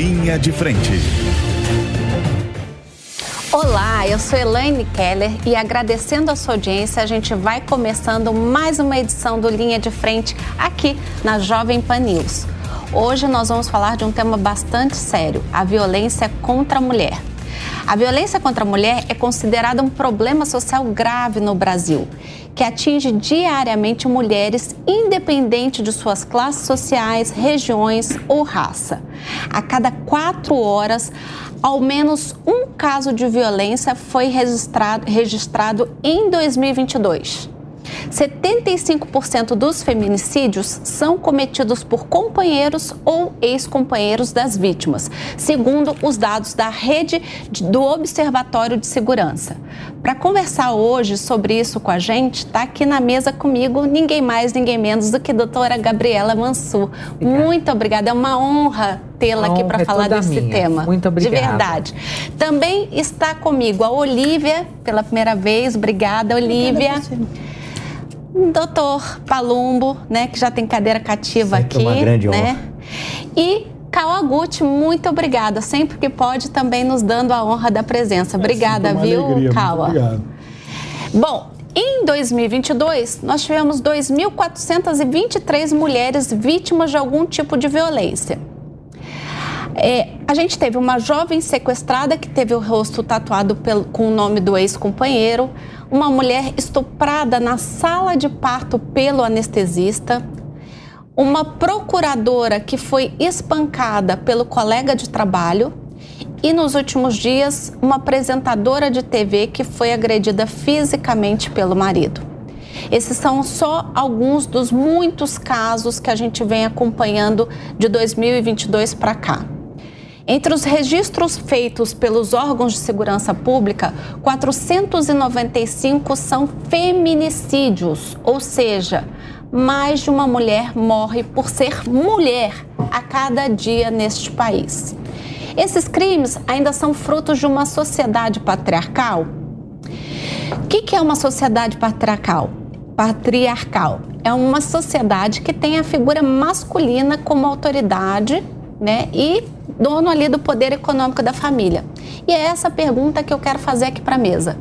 Linha de Frente. Olá, eu sou Elaine Keller e agradecendo a sua audiência, a gente vai começando mais uma edição do Linha de Frente aqui na Jovem Pan News. Hoje nós vamos falar de um tema bastante sério: a violência contra a mulher. A violência contra a mulher é considerada um problema social grave no Brasil, que atinge diariamente mulheres, independente de suas classes sociais, regiões ou raça. A cada quatro horas, ao menos um caso de violência foi registrado, registrado em 2022. 75% dos feminicídios são cometidos por companheiros ou ex-companheiros das vítimas, segundo os dados da rede do Observatório de Segurança. Para conversar hoje sobre isso com a gente, está aqui na mesa comigo ninguém mais, ninguém menos do que a doutora Gabriela Mansur. Obrigada. Muito obrigada, é uma honra tê-la aqui para é falar desse minha. tema. Muito obrigada. De verdade. Também está comigo a Olivia, pela primeira vez. Obrigada, Olivia. Obrigada doutor Palumbo, né, que já tem cadeira cativa Sempre aqui. Uma grande né? honra. E Kawaguchi, muito obrigada. Sempre que pode, também nos dando a honra da presença. Obrigada, é viu, alegria, Kawa? Obrigado. Bom, em 2022, nós tivemos 2.423 mulheres vítimas de algum tipo de violência. É, a gente teve uma jovem sequestrada que teve o rosto tatuado pelo, com o nome do ex-companheiro, uma mulher estuprada na sala de parto pelo anestesista, uma procuradora que foi espancada pelo colega de trabalho e, nos últimos dias, uma apresentadora de TV que foi agredida fisicamente pelo marido. Esses são só alguns dos muitos casos que a gente vem acompanhando de 2022 para cá. Entre os registros feitos pelos órgãos de segurança pública, 495 são feminicídios, ou seja, mais de uma mulher morre por ser mulher a cada dia neste país. Esses crimes ainda são frutos de uma sociedade patriarcal? O que é uma sociedade patriarcal? Patriarcal é uma sociedade que tem a figura masculina como autoridade né, e dono ali do poder econômico da família. E é essa pergunta que eu quero fazer aqui para a mesa.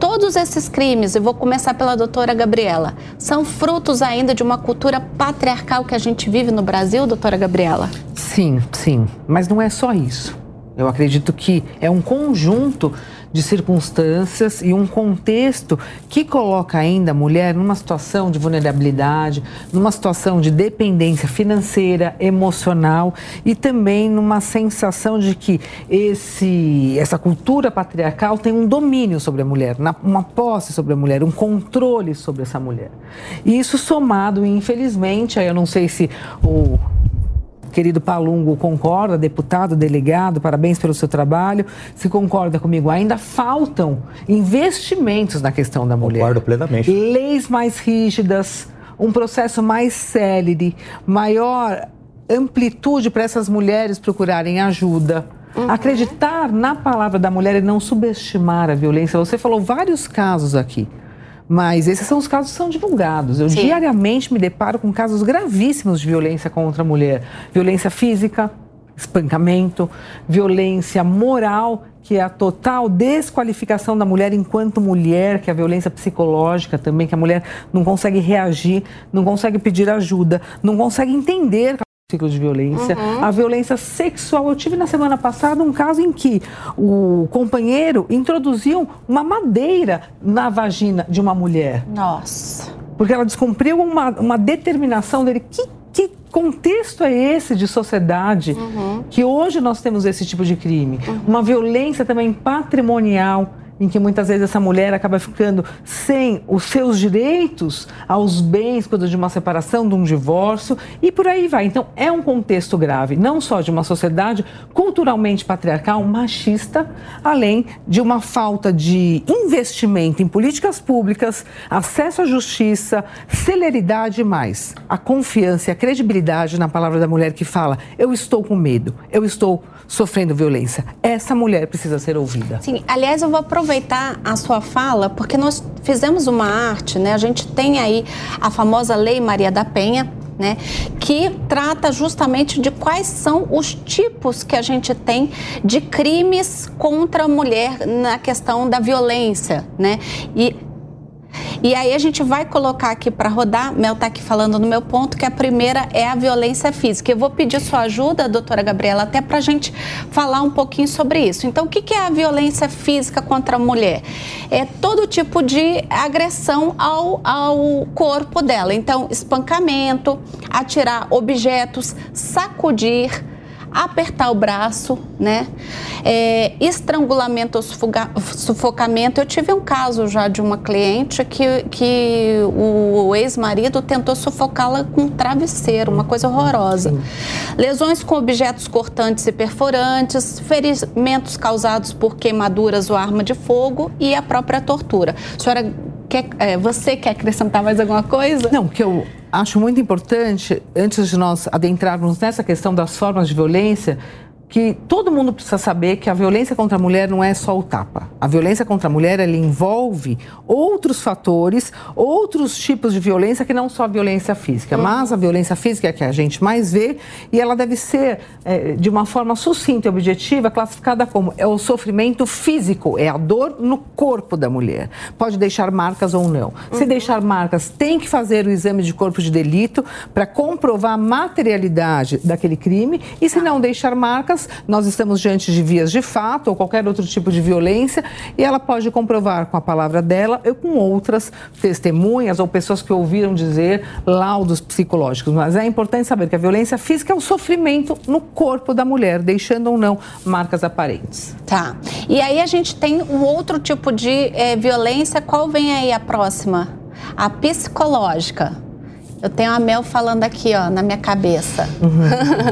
Todos esses crimes, eu vou começar pela doutora Gabriela, são frutos ainda de uma cultura patriarcal que a gente vive no Brasil, doutora Gabriela? Sim, sim. Mas não é só isso. Eu acredito que é um conjunto de circunstâncias e um contexto que coloca ainda a mulher numa situação de vulnerabilidade, numa situação de dependência financeira, emocional e também numa sensação de que esse, essa cultura patriarcal tem um domínio sobre a mulher, uma posse sobre a mulher, um controle sobre essa mulher. E isso somado, infelizmente, aí eu não sei se o querido Palungo concorda, deputado, delegado, parabéns pelo seu trabalho. Se concorda comigo, ainda faltam investimentos na questão da mulher. Concordo plenamente. Leis mais rígidas, um processo mais célere, maior amplitude para essas mulheres procurarem ajuda. Uhum. Acreditar na palavra da mulher e não subestimar a violência. Você falou vários casos aqui. Mas esses são os casos que são divulgados. Eu Sim. diariamente me deparo com casos gravíssimos de violência contra a mulher: violência física, espancamento, violência moral, que é a total desqualificação da mulher enquanto mulher, que é a violência psicológica também, que a mulher não consegue reagir, não consegue pedir ajuda, não consegue entender ciclo de violência, uhum. a violência sexual. Eu tive na semana passada um caso em que o companheiro introduziu uma madeira na vagina de uma mulher. Nossa. Porque ela descumpriu uma, uma determinação dele. Que, que contexto é esse de sociedade uhum. que hoje nós temos esse tipo de crime? Uhum. Uma violência também patrimonial em que muitas vezes essa mulher acaba ficando sem os seus direitos aos bens quando de uma separação, de um divórcio e por aí vai. Então é um contexto grave, não só de uma sociedade culturalmente patriarcal, machista, além de uma falta de investimento em políticas públicas, acesso à justiça, celeridade e mais. A confiança e a credibilidade na palavra da mulher que fala: eu estou com medo, eu estou sofrendo violência. Essa mulher precisa ser ouvida. Sim, aliás, eu vou aproveitar a sua fala, porque nós fizemos uma arte, né? A gente tem aí a famosa Lei Maria da Penha, né, que trata justamente de quais são os tipos que a gente tem de crimes contra a mulher na questão da violência, né? E e aí a gente vai colocar aqui para rodar, Mel está aqui falando no meu ponto, que a primeira é a violência física. Eu vou pedir sua ajuda, doutora Gabriela, até para a gente falar um pouquinho sobre isso. Então, o que é a violência física contra a mulher? É todo tipo de agressão ao, ao corpo dela. Então, espancamento, atirar objetos, sacudir apertar o braço, né? É, estrangulamento ou sufoca, sufocamento. Eu tive um caso já de uma cliente que, que o ex-marido tentou sufocá-la com um travesseiro, uma coisa horrorosa. Sim. Lesões com objetos cortantes e perfurantes, ferimentos causados por queimaduras ou arma de fogo e a própria tortura. A senhora quer, é, você quer acrescentar mais alguma coisa? Não, que eu acho muito importante, antes de nós adentrarmos nessa questão das formas de violência, que todo mundo precisa saber que a violência contra a mulher não é só o tapa. A violência contra a mulher ela envolve outros fatores, outros tipos de violência que não só a violência física. Uhum. Mas a violência física é a que a gente mais vê e ela deve ser, é, de uma forma sucinta e objetiva, classificada como é o sofrimento físico, é a dor no corpo da mulher. Pode deixar marcas ou não. Uhum. Se deixar marcas, tem que fazer o exame de corpo de delito para comprovar a materialidade daquele crime e se não deixar marcas, nós estamos diante de vias de fato ou qualquer outro tipo de violência e ela pode comprovar com a palavra dela ou com outras testemunhas ou pessoas que ouviram dizer laudos psicológicos. Mas é importante saber que a violência física é o sofrimento no corpo da mulher, deixando ou não marcas aparentes. Tá. E aí a gente tem um outro tipo de é, violência. Qual vem aí a próxima? A psicológica. Eu tenho a Mel falando aqui, ó, na minha cabeça. Uhum.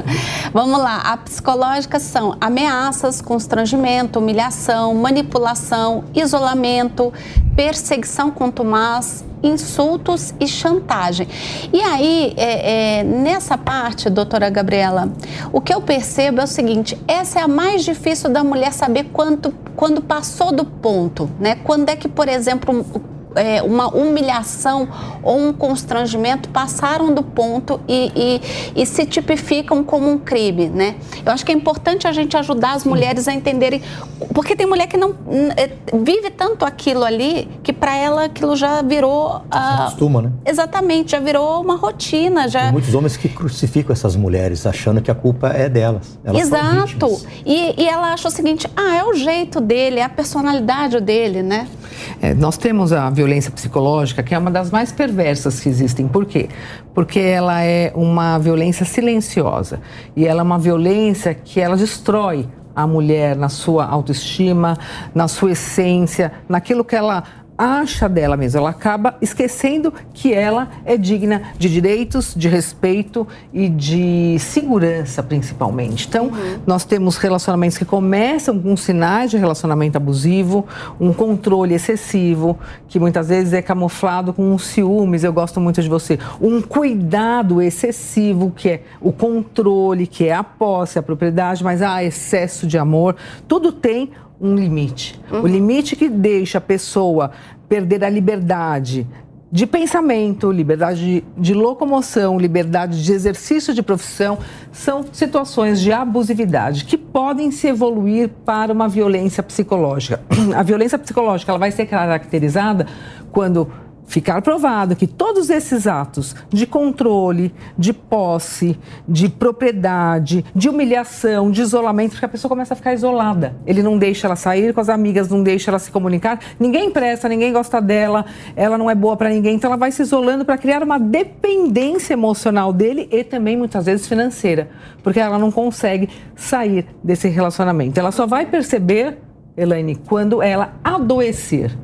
Vamos lá. A psicológica são ameaças, constrangimento, humilhação, manipulação, isolamento, perseguição contumaz, insultos e chantagem. E aí, é, é, nessa parte, doutora Gabriela, o que eu percebo é o seguinte: essa é a mais difícil da mulher saber quanto, quando passou do ponto, né? Quando é que, por exemplo, é, uma humilhação ou um constrangimento passaram do ponto e, e, e, se tipificam como um crime, né? Eu acho que é importante a gente ajudar as mulheres a entenderem, porque tem mulher que não é, vive tanto aquilo ali que para ela aquilo já virou a costuma, né? Exatamente, já virou uma rotina, já. Tem muitos homens que crucificam essas mulheres achando que a culpa é delas. Elas Exato. E, e ela acha o seguinte: ah, é o jeito dele, é a personalidade dele, né? É, nós temos a violência psicológica, que é uma das mais perversas que existem. Por quê? Porque ela é uma violência silenciosa. E ela é uma violência que ela destrói a mulher na sua autoestima, na sua essência, naquilo que ela acha dela mesma, ela acaba esquecendo que ela é digna de direitos, de respeito e de segurança, principalmente. Então, uhum. nós temos relacionamentos que começam com sinais de relacionamento abusivo, um controle excessivo, que muitas vezes é camuflado com um ciúmes, eu gosto muito de você, um cuidado excessivo, que é o controle, que é a posse, a propriedade, mas há excesso de amor. Tudo tem um limite. Uhum. O limite que deixa a pessoa perder a liberdade de pensamento, liberdade de, de, locomoção, liberdade de exercício de profissão, são situações de abusividade que podem se evoluir para uma violência psicológica. A violência psicológica ela vai ser caracterizada quando ficar provado que todos esses atos de controle, de posse, de propriedade, de humilhação, de isolamento, porque a pessoa começa a ficar isolada. Ele não deixa ela sair com as amigas, não deixa ela se comunicar, ninguém presta, ninguém gosta dela, ela não é boa para ninguém, então ela vai se isolando para criar uma dependência emocional dele e também muitas vezes financeira, porque ela não consegue sair desse relacionamento. Ela só vai perceber, Elaine, quando ela adoecer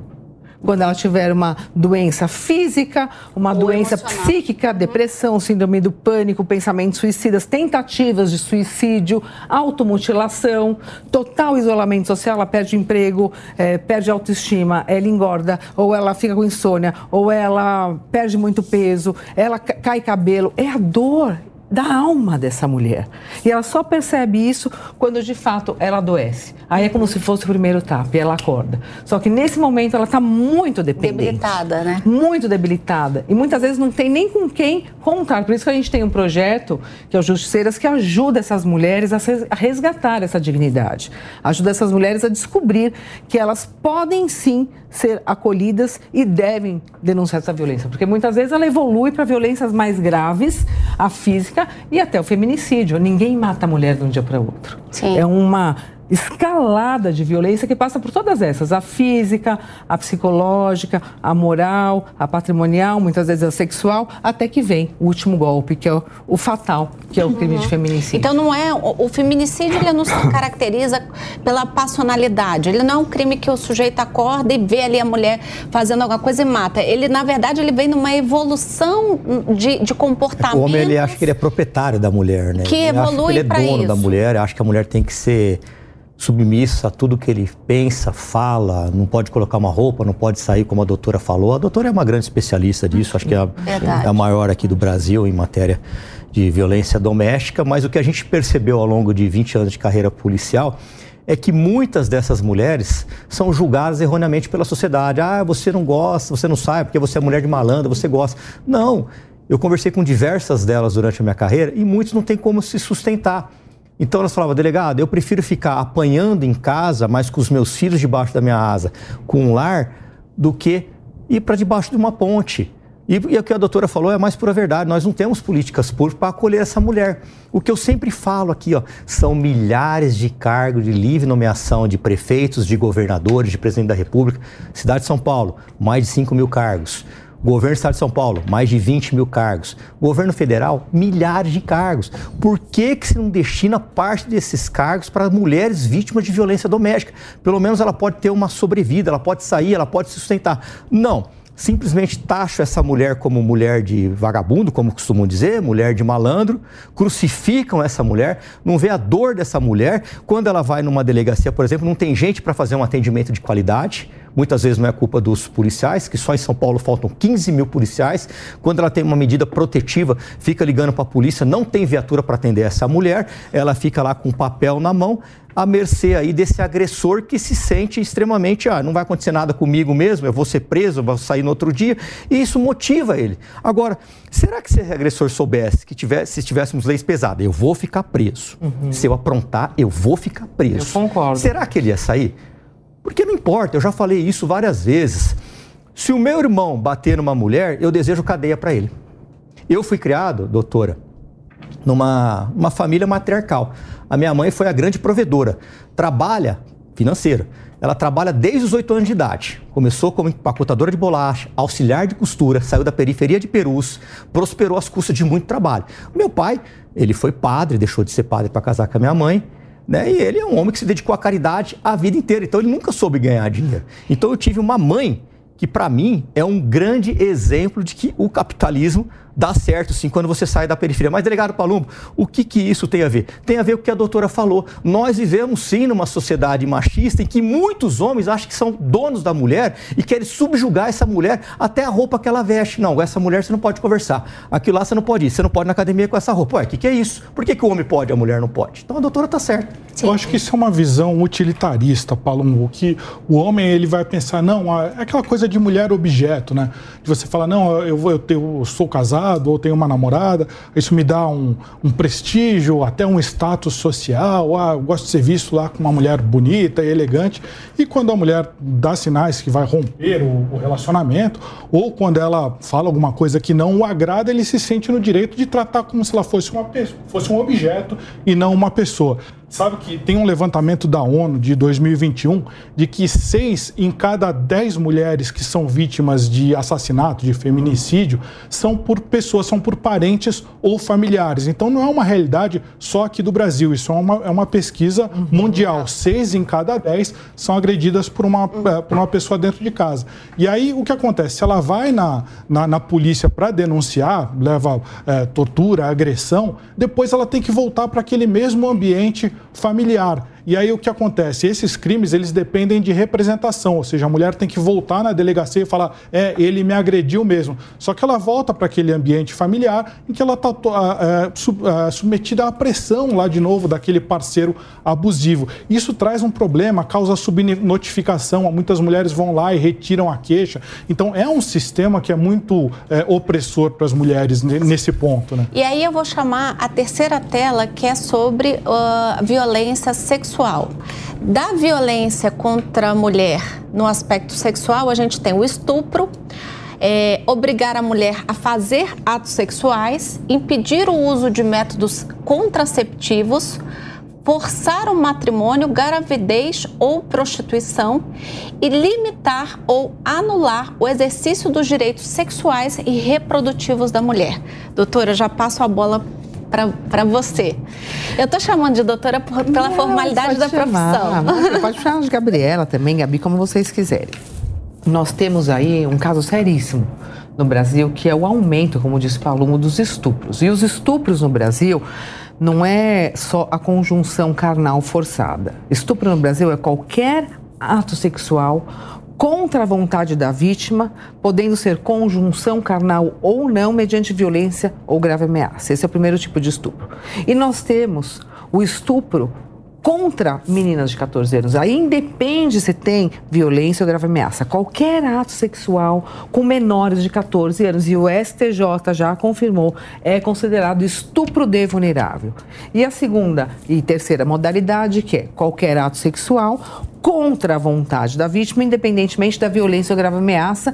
quando ela tiver uma doença física, uma Ou doença emocional. psíquica, uhum. depressão, síndrome do pânico, pensamentos suicidas, tentativas de suicídio, automutilação, total isolamento social, ela perde emprego, é, perde autoestima, ela engorda, ou ela fica com insônia, ou ela perde muito peso, ela cai cabelo. É a dor, da alma dessa mulher. E ela só percebe isso quando de fato ela adoece. Aí é como se fosse o primeiro tapa e ela acorda. Só que nesse momento ela está muito dependente. Debilitada, né? Muito debilitada. E muitas vezes não tem nem com quem contar. Por isso que a gente tem um projeto, que é o Justiceiras, que ajuda essas mulheres a resgatar essa dignidade. Ajuda essas mulheres a descobrir que elas podem sim ser acolhidas e devem denunciar essa violência. Porque muitas vezes ela evolui para violências mais graves, a física e até o feminicídio. Ninguém mata a mulher de um dia para outro. Sim. É uma escalada de violência que passa por todas essas: a física, a psicológica, a moral, a patrimonial, muitas vezes a sexual, até que vem o último golpe, que é o, o fatal, que é o crime uhum. de feminicídio. Então não é o, o feminicídio ele não se caracteriza pela passionalidade. Ele não é um crime que o sujeito acorda e vê ali a mulher fazendo alguma coisa e mata. Ele na verdade ele vem numa evolução de, de comportamento. O homem ele acha que ele é proprietário da mulher, né? Que ele evolui para isso. Ele é dono isso. da mulher, acha que a mulher tem que ser submissa a tudo que ele pensa, fala, não pode colocar uma roupa, não pode sair, como a doutora falou. A doutora é uma grande especialista disso, acho que é a, é a maior aqui do Brasil em matéria de violência doméstica, mas o que a gente percebeu ao longo de 20 anos de carreira policial é que muitas dessas mulheres são julgadas erroneamente pela sociedade. Ah, você não gosta, você não sai porque você é mulher de malandra, você gosta. Não, eu conversei com diversas delas durante a minha carreira e muitos não têm como se sustentar. Então elas falavam, delegado, eu prefiro ficar apanhando em casa, mas com os meus filhos debaixo da minha asa, com um lar, do que ir para debaixo de uma ponte. E, e, o que a doutora falou é mais pura verdade. Nós não temos políticas públicas para acolher essa mulher. O que eu sempre falo aqui, ó, são milhares de cargos de livre nomeação de prefeitos, de governadores, de presidente da República. Cidade de São Paulo, mais de 5 mil cargos. Governo do Estado de São Paulo, mais de 20 mil cargos. Governo federal, milhares de cargos. Por que, que se não destina parte desses cargos para mulheres vítimas de violência doméstica? Pelo menos ela pode ter uma sobrevida, ela pode sair, ela pode se sustentar. Não simplesmente taxam essa mulher como mulher de vagabundo, como costumam dizer, mulher de malandro, crucificam essa mulher, não vê a dor dessa mulher. Quando ela vai numa delegacia, por exemplo, não tem gente para fazer um atendimento de qualidade. Muitas vezes não é culpa dos policiais, que só em São Paulo faltam 15 mil policiais. Quando ela tem uma medida protetiva, fica ligando para a polícia, não tem viatura para atender essa mulher, ela fica lá com um papel na mão, à mercê aí desse agressor que se sente extremamente, ah, não vai acontecer nada comigo mesmo, eu vou ser preso, eu vou sair no outro dia, e isso motiva ele. Agora, será que se esse agressor soubesse que tivesse, se tivéssemos leis pesadas, eu vou ficar preso. Uhum. Se eu aprontar, eu vou ficar preso. Eu concordo. Será que ele ia sair? Porque não importa, eu já falei isso várias vezes. Se o meu irmão bater numa mulher, eu desejo cadeia para ele. Eu fui criado, doutora, numa uma família matriarcal. A minha mãe foi a grande provedora. Trabalha financeira. Ela trabalha desde os oito anos de idade. Começou como empacotadora de bolacha, auxiliar de costura, saiu da periferia de Perus, prosperou às custas de muito trabalho. Meu pai, ele foi padre, deixou de ser padre para casar com a minha mãe, né? E ele é um homem que se dedicou à caridade a vida inteira, então ele nunca soube ganhar dinheiro. Então eu tive uma mãe que para mim é um grande exemplo de que o capitalismo dá certo sim quando você sai da periferia. Mas, delegado Palumbo, o que, que isso tem a ver? Tem a ver com o que a doutora falou. Nós vivemos sim numa sociedade machista em que muitos homens acham que são donos da mulher e querem subjugar essa mulher até a roupa que ela veste. Não, essa mulher você não pode conversar. Aquilo lá você não pode ir. Você não pode ir na academia com essa roupa. Ué, o que, que é isso? Por que, que o homem pode e a mulher não pode? Então a doutora está certa. Eu acho que isso é uma visão utilitarista, Palumbo, que o homem ele vai pensar, não, é aquela coisa de mulher objeto, né? De você falar, não, eu, vou, eu, eu sou casado casado ou tenho uma namorada, isso me dá um, um prestígio, até um status social. Ah, eu gosto de ser visto lá com uma mulher bonita e elegante. E quando a mulher dá sinais que vai romper o, o relacionamento, ou quando ela fala alguma coisa que não o agrada, ele se sente no direito de tratar como se ela fosse, uma, fosse um objeto e não uma pessoa. Sabe que tem um levantamento da ONU de 2021 de que seis em cada dez mulheres que são vítimas de assassinato, de feminicídio, são por pessoas, são por parentes ou familiares. Então não é uma realidade só aqui do Brasil, isso é uma, é uma pesquisa uhum. mundial. Seis em cada dez são agredidas por uma, eh, por uma pessoa dentro de casa. E aí o que acontece? Se ela vai na, na, na polícia para denunciar, leva é, tortura, agressão, depois ela tem que voltar para aquele mesmo ambiente familiar. E aí o que acontece? Esses crimes, eles dependem de representação, ou seja, a mulher tem que voltar na delegacia e falar, é, ele me agrediu mesmo. Só que ela volta para aquele ambiente familiar em que ela está é, é, submetida à pressão lá de novo daquele parceiro abusivo. Isso traz um problema, causa subnotificação, muitas mulheres vão lá e retiram a queixa. Então é um sistema que é muito é, opressor para as mulheres nesse ponto. Né? E aí eu vou chamar a terceira tela, que é sobre uh, violência sexual sexual. Da violência contra a mulher no aspecto sexual, a gente tem o estupro, é, obrigar a mulher a fazer atos sexuais, impedir o uso de métodos contraceptivos, forçar o matrimônio, gravidez ou prostituição e limitar ou anular o exercício dos direitos sexuais e reprodutivos da mulher. Doutora, já passo a bola para você. Eu estou chamando de doutora por, pela Não, formalidade da chamar. profissão. Você pode chamar de Gabriela também, Gabi, como vocês quiserem. Nós temos aí um caso seríssimo no Brasil, que é o aumento, como disse Paulo, dos estupros. E os estupros no Brasil não é só a conjunção carnal forçada. Estupro no Brasil é qualquer ato sexual contra a vontade da vítima, podendo ser conjunção carnal ou não, mediante violência ou grave ameaça. Esse é o primeiro tipo de estupro. E nós temos o estupro contra meninas de 14 anos. Aí independe se tem violência ou grave ameaça. Qualquer ato sexual com menores de 14 anos, e o STJ já confirmou, é considerado estupro de vulnerável. E a segunda e terceira modalidade, que é qualquer ato sexual contra a vontade da vítima, independentemente da violência ou grave ameaça,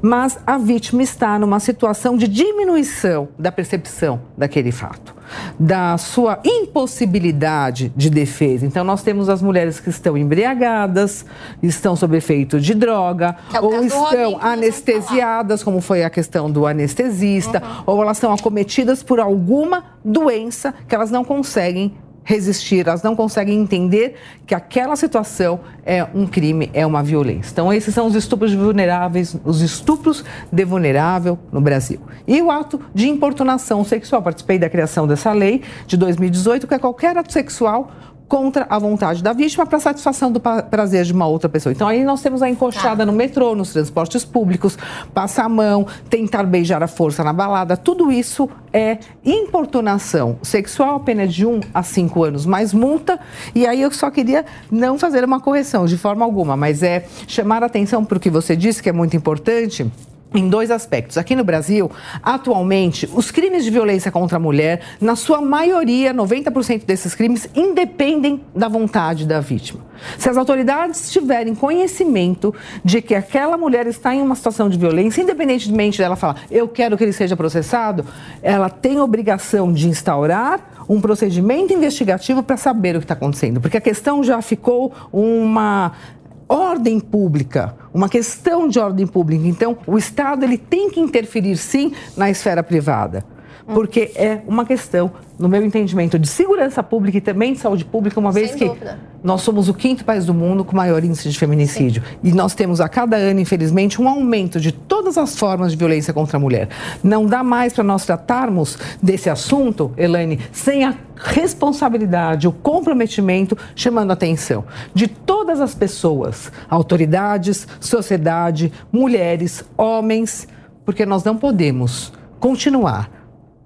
mas a vítima está numa situação de diminuição da percepção daquele fato, da sua impossibilidade de defesa. Então, nós temos as mulheres que estão embriagadas, estão sob efeito de droga, é ou estão anestesiadas, como foi a questão do anestesista, uhum. ou elas são acometidas por alguma doença que elas não conseguem resistir, elas não conseguem entender que aquela situação é um crime, é uma violência. Então, esses são os estupros vulneráveis, os estupros de vulnerável no Brasil. E o ato de importunação sexual. Participei da criação dessa lei de 2018, que é qualquer ato sexual contra a vontade da vítima para satisfação do prazer de uma outra pessoa. Então aí nós temos a encoxada tá. no metrô, nos transportes públicos, passar a mão, tentar beijar a força na balada, tudo isso é importunação sexual, pena de 1 um a 5 anos mais multa. E aí eu só queria não fazer uma correção de forma alguma, mas é chamar a atenção para o que você disse que é muito importante em dois aspectos. Aqui no Brasil, atualmente, os crimes de violência contra a mulher, na sua maioria, 90% desses crimes, independem da vontade da vítima. Se as autoridades tiverem conhecimento de que aquela mulher está em uma situação de violência, independentemente dela falar, eu quero que ele seja processado, ela tem obrigação de instaurar um procedimento investigativo para saber o que está acontecendo. Porque a questão já ficou uma ordem pública, uma questão de ordem pública. Então, o Estado ele tem que interferir sim na esfera privada, porque é uma questão no meu entendimento, de segurança pública e também de saúde pública, uma vez Sem que dúvida. nós somos o quinto país do mundo com maior índice de feminicídio. Sim. E nós temos a cada ano, infelizmente, um aumento de todas as formas de violência contra a mulher. Não dá mais para nós tratarmos desse assunto, Elaine, sem a responsabilidade, o comprometimento, chamando a atenção de todas as pessoas, autoridades, sociedade, mulheres, homens, porque nós não podemos continuar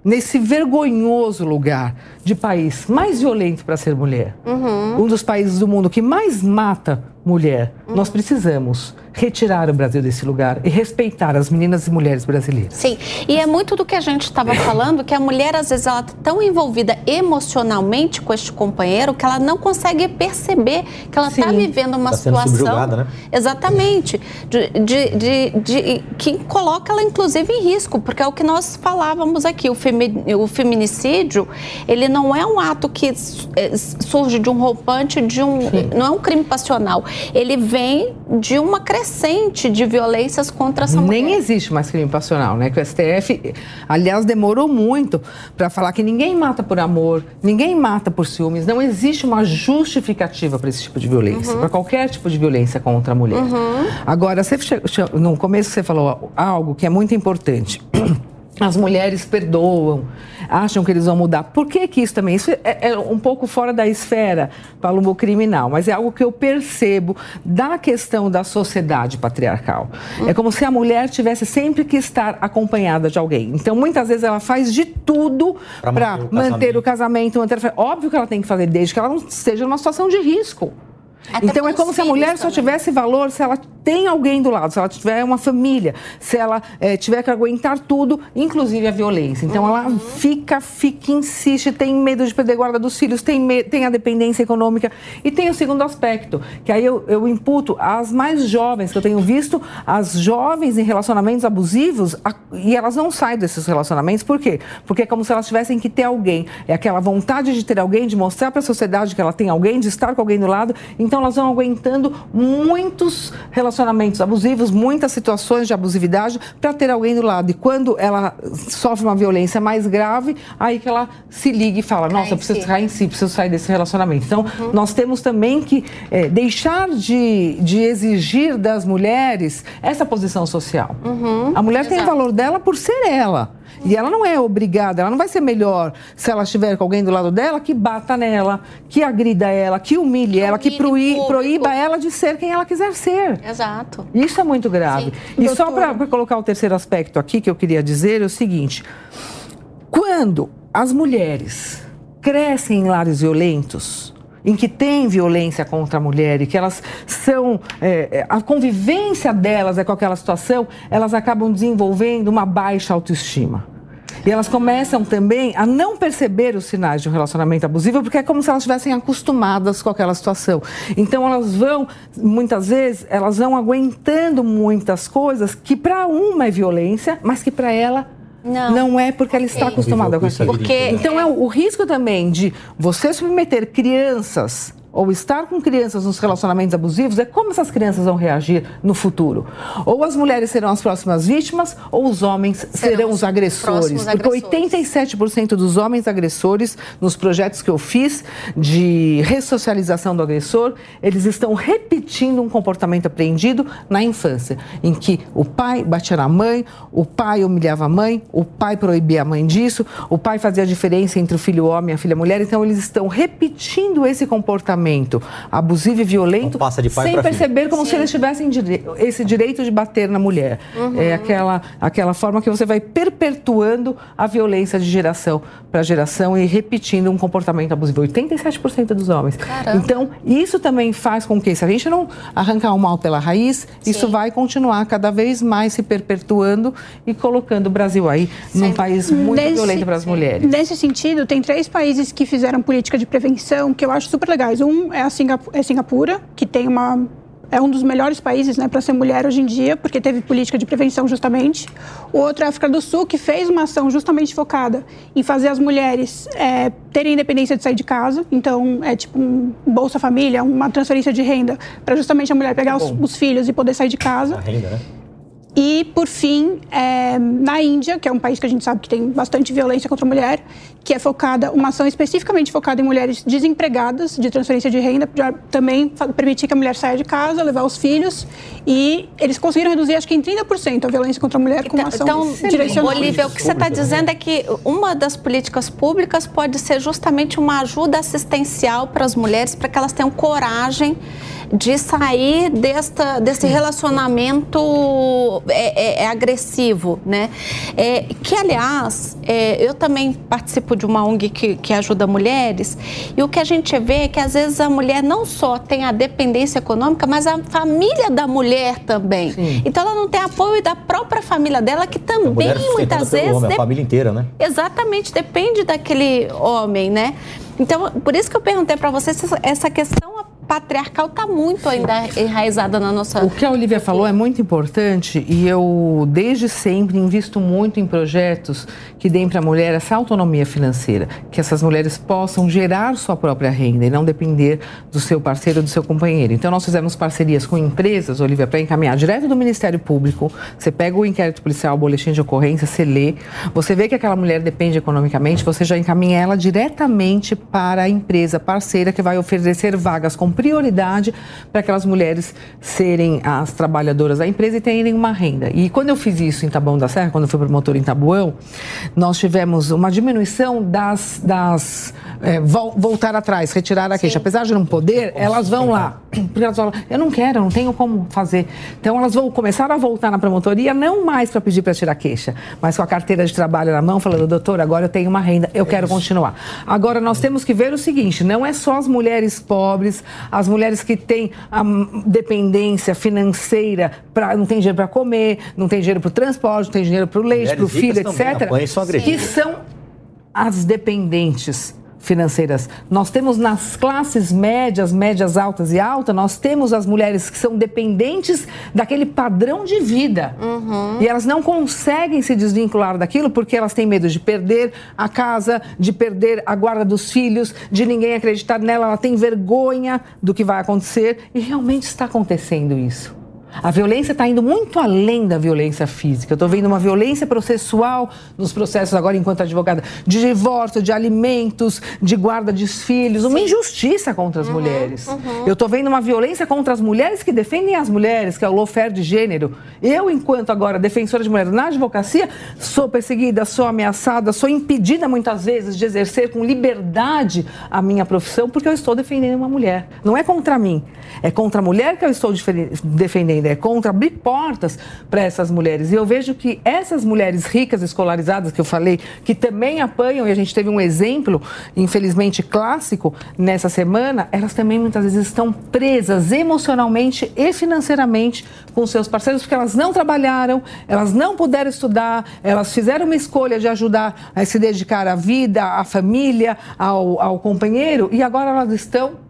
nesse vergonhoso lugar de país mais violento para ser mulher, uhum. um dos países do mundo que mais mata mulher. Nós precisamos retirar o Brasil desse lugar e respeitar as meninas e mulheres brasileiras. Sim, e é muito do que a gente estava falando, que a mulher às vezes ela está tão envolvida emocionalmente com este companheiro que ela não consegue perceber que ela está vivendo uma tá situação, né? exatamente, de, de, de, de, que coloca ela inclusive em risco, porque é o que nós falávamos aqui, o, femi, o feminicídio, ele não é um ato que é, surge de um roupante, de um, Sim. não é um crime passional, ele vem de uma crescente de violências contra essa mulher. Nem existe mais crime passional, né? Que o STF, aliás, demorou muito para falar que ninguém mata por amor, ninguém mata por ciúmes, não existe uma justificativa para esse tipo de violência, uhum. para qualquer tipo de violência contra a mulher. Uhum. Agora, você, no começo você falou algo que é muito importante. as mulheres perdoam, acham que eles vão mudar. Por que, que isso também? Isso é, é um pouco fora da esfera palumbo criminal, mas é algo que eu percebo da questão da sociedade patriarcal. Hum. É como se a mulher tivesse sempre que estar acompanhada de alguém. Então, muitas vezes ela faz de tudo para manter, manter, o casamento. Manter... Óbvio que ela tem que fazer desde que ela não esteja numa situação de risco. Até então é como se a mulher só tivesse valor se ela tem alguém do lado, se ela tiver uma família, se ela é, tiver que aguentar tudo, inclusive a violência. Então uhum. ela fica, fica, insiste, tem medo de perder guarda dos filhos, tem, tem a dependência econômica. E tem o segundo aspecto, que aí eu, eu imputo as mais jovens, que eu tenho visto, as jovens em relacionamentos abusivos, a, e elas não saem desses relacionamentos, por quê? Porque é como se elas tivessem que ter alguém. É aquela vontade de ter alguém, de mostrar para a sociedade que ela tem alguém, de estar com alguém do lado. Então elas vão aguentando muitos relacionamentos abusivos, muitas situações de abusividade para ter alguém do lado. E quando ela sofre uma violência mais grave, aí que ela se liga e fala: Nossa, eu preciso sair em si, preciso sair desse relacionamento. Então, uhum. nós temos também que é, deixar de, de exigir das mulheres essa posição social. Uhum. A mulher Exato. tem o valor dela por ser ela. E ela não é obrigada, ela não vai ser melhor se ela estiver com alguém do lado dela que bata nela, que agrida ela, que humilhe que ela, que proí proíba ela de ser quem ela quiser ser. Exato. Isso é muito grave. Sim. E Doutor... só para colocar o terceiro aspecto aqui que eu queria dizer é o seguinte: quando as mulheres crescem em lares violentos, em que tem violência contra a mulher e que elas são. É, é, a convivência delas é com aquela situação, elas acabam desenvolvendo uma baixa autoestima. E elas começam também a não perceber os sinais de um relacionamento abusivo, porque é como se elas estivessem acostumadas com aquela situação. Então elas vão, muitas vezes, elas vão aguentando muitas coisas que para uma é violência, mas que para ela não. não é porque ela está acostumada com aquilo. Porque então é o, o risco também de você submeter crianças ou estar com crianças nos relacionamentos abusivos é como essas crianças vão reagir no futuro. Ou as mulheres serão as próximas vítimas, ou os homens serão, serão os agressores. Porque 87% dos homens agressores, nos projetos que eu fiz de ressocialização do agressor, eles estão repetindo um comportamento aprendido na infância, em que o pai batia na mãe, o pai humilhava a mãe, o pai proibia a mãe disso, o pai fazia a diferença entre o filho homem e a filha mulher. Então, eles estão repetindo esse comportamento comportamento abusivo e violento sem perceber como Sim. se eles tivessem dire esse direito de bater na mulher. Uhum. É aquela, aquela forma que você vai perpetuando a violência de geração para geração e repetindo um comportamento abusivo. 87% dos homens. Caramba. Então, isso também faz com que, se a gente não arrancar o mal pela raiz, Sim. isso vai continuar cada vez mais se perpetuando e colocando o Brasil aí Sim. num país muito nesse, violento para as mulheres. Nesse sentido, tem três países que fizeram política de prevenção que eu acho super legais. Um um é a Singapura, é Singapura que tem uma é um dos melhores países né, para ser mulher hoje em dia, porque teve política de prevenção justamente. O outro é a África do Sul, que fez uma ação justamente focada em fazer as mulheres é, terem independência de sair de casa. Então, é tipo um Bolsa Família, uma transferência de renda, para justamente a mulher pegar os, os, filhos e poder sair de casa. A renda, né? E, por fim, é, na Índia, que é um país que a gente sabe que tem bastante violência contra a mulher, que é focada, uma ação especificamente focada em mulheres desempregadas, de transferência de renda, para também permitir que a mulher saia de casa, levar os filhos E eles conseguiram reduzir, acho que em 30% a violência contra a mulher com então, ação então, direcionada. Olivia, o que você está dizendo é que uma das políticas públicas pode ser justamente uma ajuda assistencial para as mulheres, para que elas tenham coragem de sair desta, desse relacionamento é, é, é agressivo, né? É, que, aliás, é, eu também participo de uma ONG que, que ajuda mulheres e o que a gente vê é que, às vezes, a mulher não só tem a dependência econômica, mas a família da mulher também. Sim. Então, ela não tem apoio da própria família dela, que também, muitas vezes... Homem, a família inteira, né? Exatamente, depende daquele homem, né? Então, por isso que eu perguntei para você se essa questão patriarcal está muito ainda enraizada na nossa. O que a Olivia falou é muito importante e eu, desde sempre, invisto muito em projetos que deem para a mulher essa autonomia financeira, que essas mulheres possam gerar sua própria renda e não depender do seu parceiro ou do seu companheiro. Então, nós fizemos parcerias com empresas, Olivia, para encaminhar direto do Ministério Público. Você pega o inquérito policial, o boletim de ocorrência, você lê, você vê que aquela mulher depende economicamente, você já encaminha ela diretamente para a empresa parceira que vai oferecer vagas com prioridade para aquelas mulheres serem as trabalhadoras da empresa e terem uma renda. E quando eu fiz isso em Taboão da Serra, quando eu fui promotor em Tabuão, nós tivemos uma diminuição das. das é, voltar atrás, retirar a queixa. Sim. Apesar de não poder, elas vão lá. Porque elas falam, eu não quero, eu não tenho como fazer. Então elas vão começar a voltar na promotoria, não mais para pedir para tirar queixa, mas com a carteira de trabalho na mão, falando, doutor, agora eu tenho uma renda, eu quero continuar. Agora nós temos que ver o seguinte: não é só as mulheres pobres, as mulheres que têm a dependência financeira, pra, não tem dinheiro para comer, não tem dinheiro para o transporte, não tem dinheiro para o leite, para o filho, etc. Que são as dependentes financeiras. Nós temos nas classes médias, médias altas e altas, nós temos as mulheres que são dependentes daquele padrão de vida. Uhum. E elas não conseguem se desvincular daquilo porque elas têm medo de perder a casa, de perder a guarda dos filhos, de ninguém acreditar nela, ela tem vergonha do que vai acontecer e realmente está acontecendo isso. A violência está indo muito além da violência física. Eu estou vendo uma violência processual nos processos agora enquanto advogada, de divórcio, de alimentos, de guarda de filhos, uma injustiça contra as uhum, mulheres. Uhum. Eu estou vendo uma violência contra as mulheres que defendem as mulheres, que é o lofer de gênero. Eu, enquanto agora defensora de mulheres na advocacia, sou perseguida, sou ameaçada, sou impedida muitas vezes de exercer com liberdade a minha profissão porque eu estou defendendo uma mulher. Não é contra mim, é contra a mulher que eu estou defendendo é contra abrir portas para essas mulheres. E eu vejo que essas mulheres ricas, escolarizadas, que eu falei, que também apanham, e a gente teve um exemplo, infelizmente clássico, nessa semana, elas também muitas vezes estão presas emocionalmente e financeiramente com seus parceiros, porque elas não trabalharam, elas não puderam estudar, elas fizeram uma escolha de ajudar a se dedicar à vida, à família, ao, ao companheiro, e agora elas estão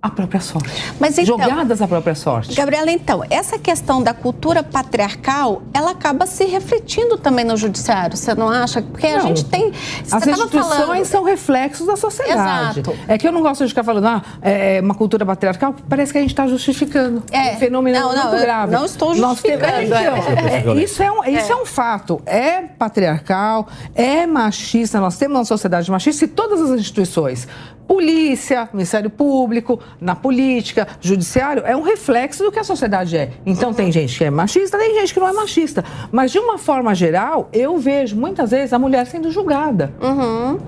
a própria sorte. Mas então, Jogadas à própria sorte. Gabriela, então, essa questão da cultura patriarcal, ela acaba se refletindo também no judiciário, você não acha? Porque não. a gente tem... As instituições falando... são reflexos da sociedade. Exato. É que eu não gosto de ficar falando, ah, é uma cultura patriarcal, parece que a gente está justificando. É. Um fenômeno não, muito não, grave. Não estou justificando. Temos, é, é, isso é, um, isso é. é um fato. É patriarcal, é machista, nós temos uma sociedade machista e todas as instituições polícia, Ministério Público, na política, judiciário, é um reflexo do que a sociedade é. Então tem gente que é machista, tem gente que não é machista. Mas de uma forma geral, eu vejo muitas vezes a mulher sendo julgada. Uhum.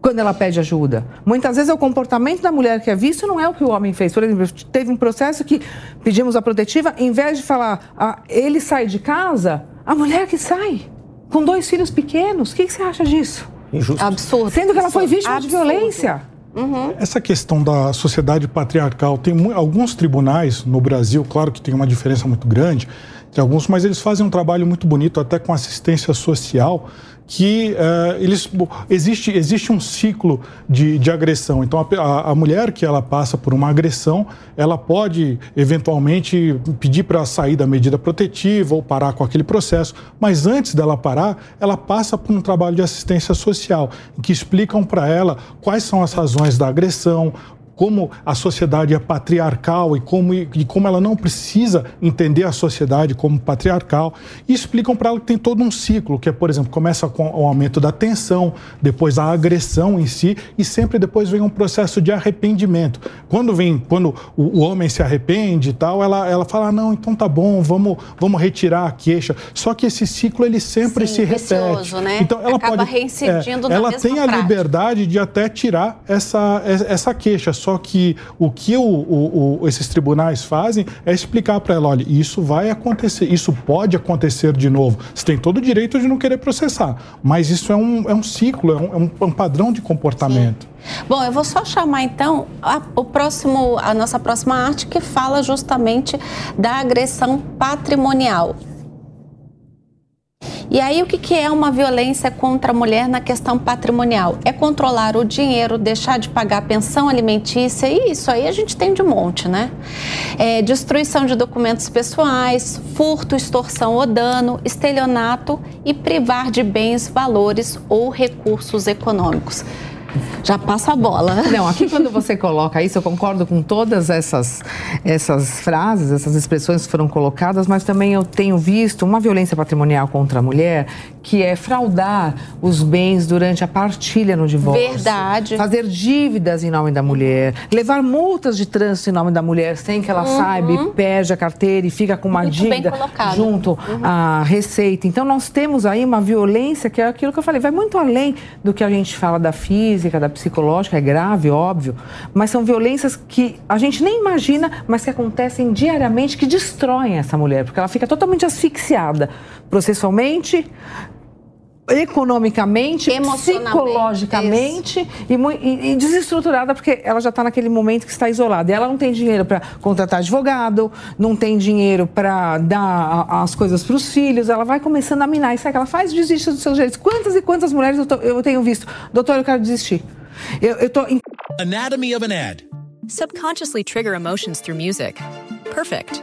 Quando ela pede ajuda. Muitas vezes é o comportamento da mulher que é visto não é o que o homem fez. Por exemplo, teve um processo que pedimos a protetiva, em vez de falar, ah, ele sai de casa, a mulher que sai, com dois filhos pequenos. O que, que você acha disso? Injusto. Absurdo. Sendo que ela foi vítima Absurdo. de violência. Uhum. Essa questão da sociedade patriarcal, tem alguns tribunais no Brasil, claro que tem uma diferença muito grande entre alguns, mas eles fazem um trabalho muito bonito, até com assistência social, que uh, eles, existe, existe um ciclo de, de agressão. Então, a, a, mulher que ela passa por uma agressão, ela pode eventualmente pedir para sair da medida protetiva ou parar com aquele processo, mas antes dela parar, ela passa por um trabalho de assistência social, em que explicam para ela quais são as razões da agressão, como a sociedade é patriarcal e como, e como ela não precisa entender a sociedade como patriarcal, e explicam para ela que tem todo um ciclo, que é, por exemplo, começa com o aumento da tensão, depois a agressão em si, e sempre depois vem um processo de arrependimento. Quando vem, quando o, homem se arrepende e tal, ela, ela fala, ah, não, então tá bom, vamos, vamos retirar a queixa. Só que esse ciclo, ele sempre Sim, se repete. Né? Então, ela Acaba pode, reincidindo é, Ela tem a prática. liberdade de até tirar essa, essa queixa, só que o que o, o, o, esses tribunais fazem é explicar para ela, olha, isso vai acontecer, isso pode acontecer de novo. Você tem todo o direito de não querer processar, mas isso é um, é um ciclo, é um, é um, é padrão de comportamento. Sim. Bom, eu vou só chamar então a, o próximo, a nossa próxima arte que fala justamente da agressão patrimonial. E aí, o que, que é uma violência contra a mulher na questão patrimonial? É controlar o dinheiro, deixar de pagar pensão alimentícia, e isso aí a gente tem de monte, né? É, destruição de documentos pessoais, furto, extorsão ou dano, estelionato e privar de bens, valores ou recursos econômicos já passa a bola. Não, aqui quando você coloca isso, eu concordo com todas essas, essas frases, essas expressões que foram colocadas, mas também eu tenho visto uma violência patrimonial contra a mulher que é fraudar os bens durante a partilha no divórcio. Verdade. Fazer dívidas em nome da mulher, levar multas de trânsito em nome da mulher sem que ela uhum. saiba e perde a carteira e fica com uma Muito dívida junto uhum. à receita. Então nós temos aí uma violência que é aquilo que eu falei, vai muito além do que a gente fala da física, da psicológica, é grave, óbvio, mas são violências que a gente nem imagina, mas que acontecem diariamente, que destroem essa mulher, porque ela fica totalmente asfixiada processualmente, economicamente, psicologicamente e, e, e, desestruturada porque ela já está naquele momento que está isolada. E ela não tem dinheiro para contratar advogado, não tem dinheiro para dar as coisas para os filhos. Ela vai começando a minar. E sabe o que ela faz? Desiste dos seus direitos. Quantas e quantas mulheres eu, tô, eu tenho visto? Doutor, eu quero desistir. Eu, eu tô... Anatomy of an ad. Subconsciously trigger emotions through music. Perfect.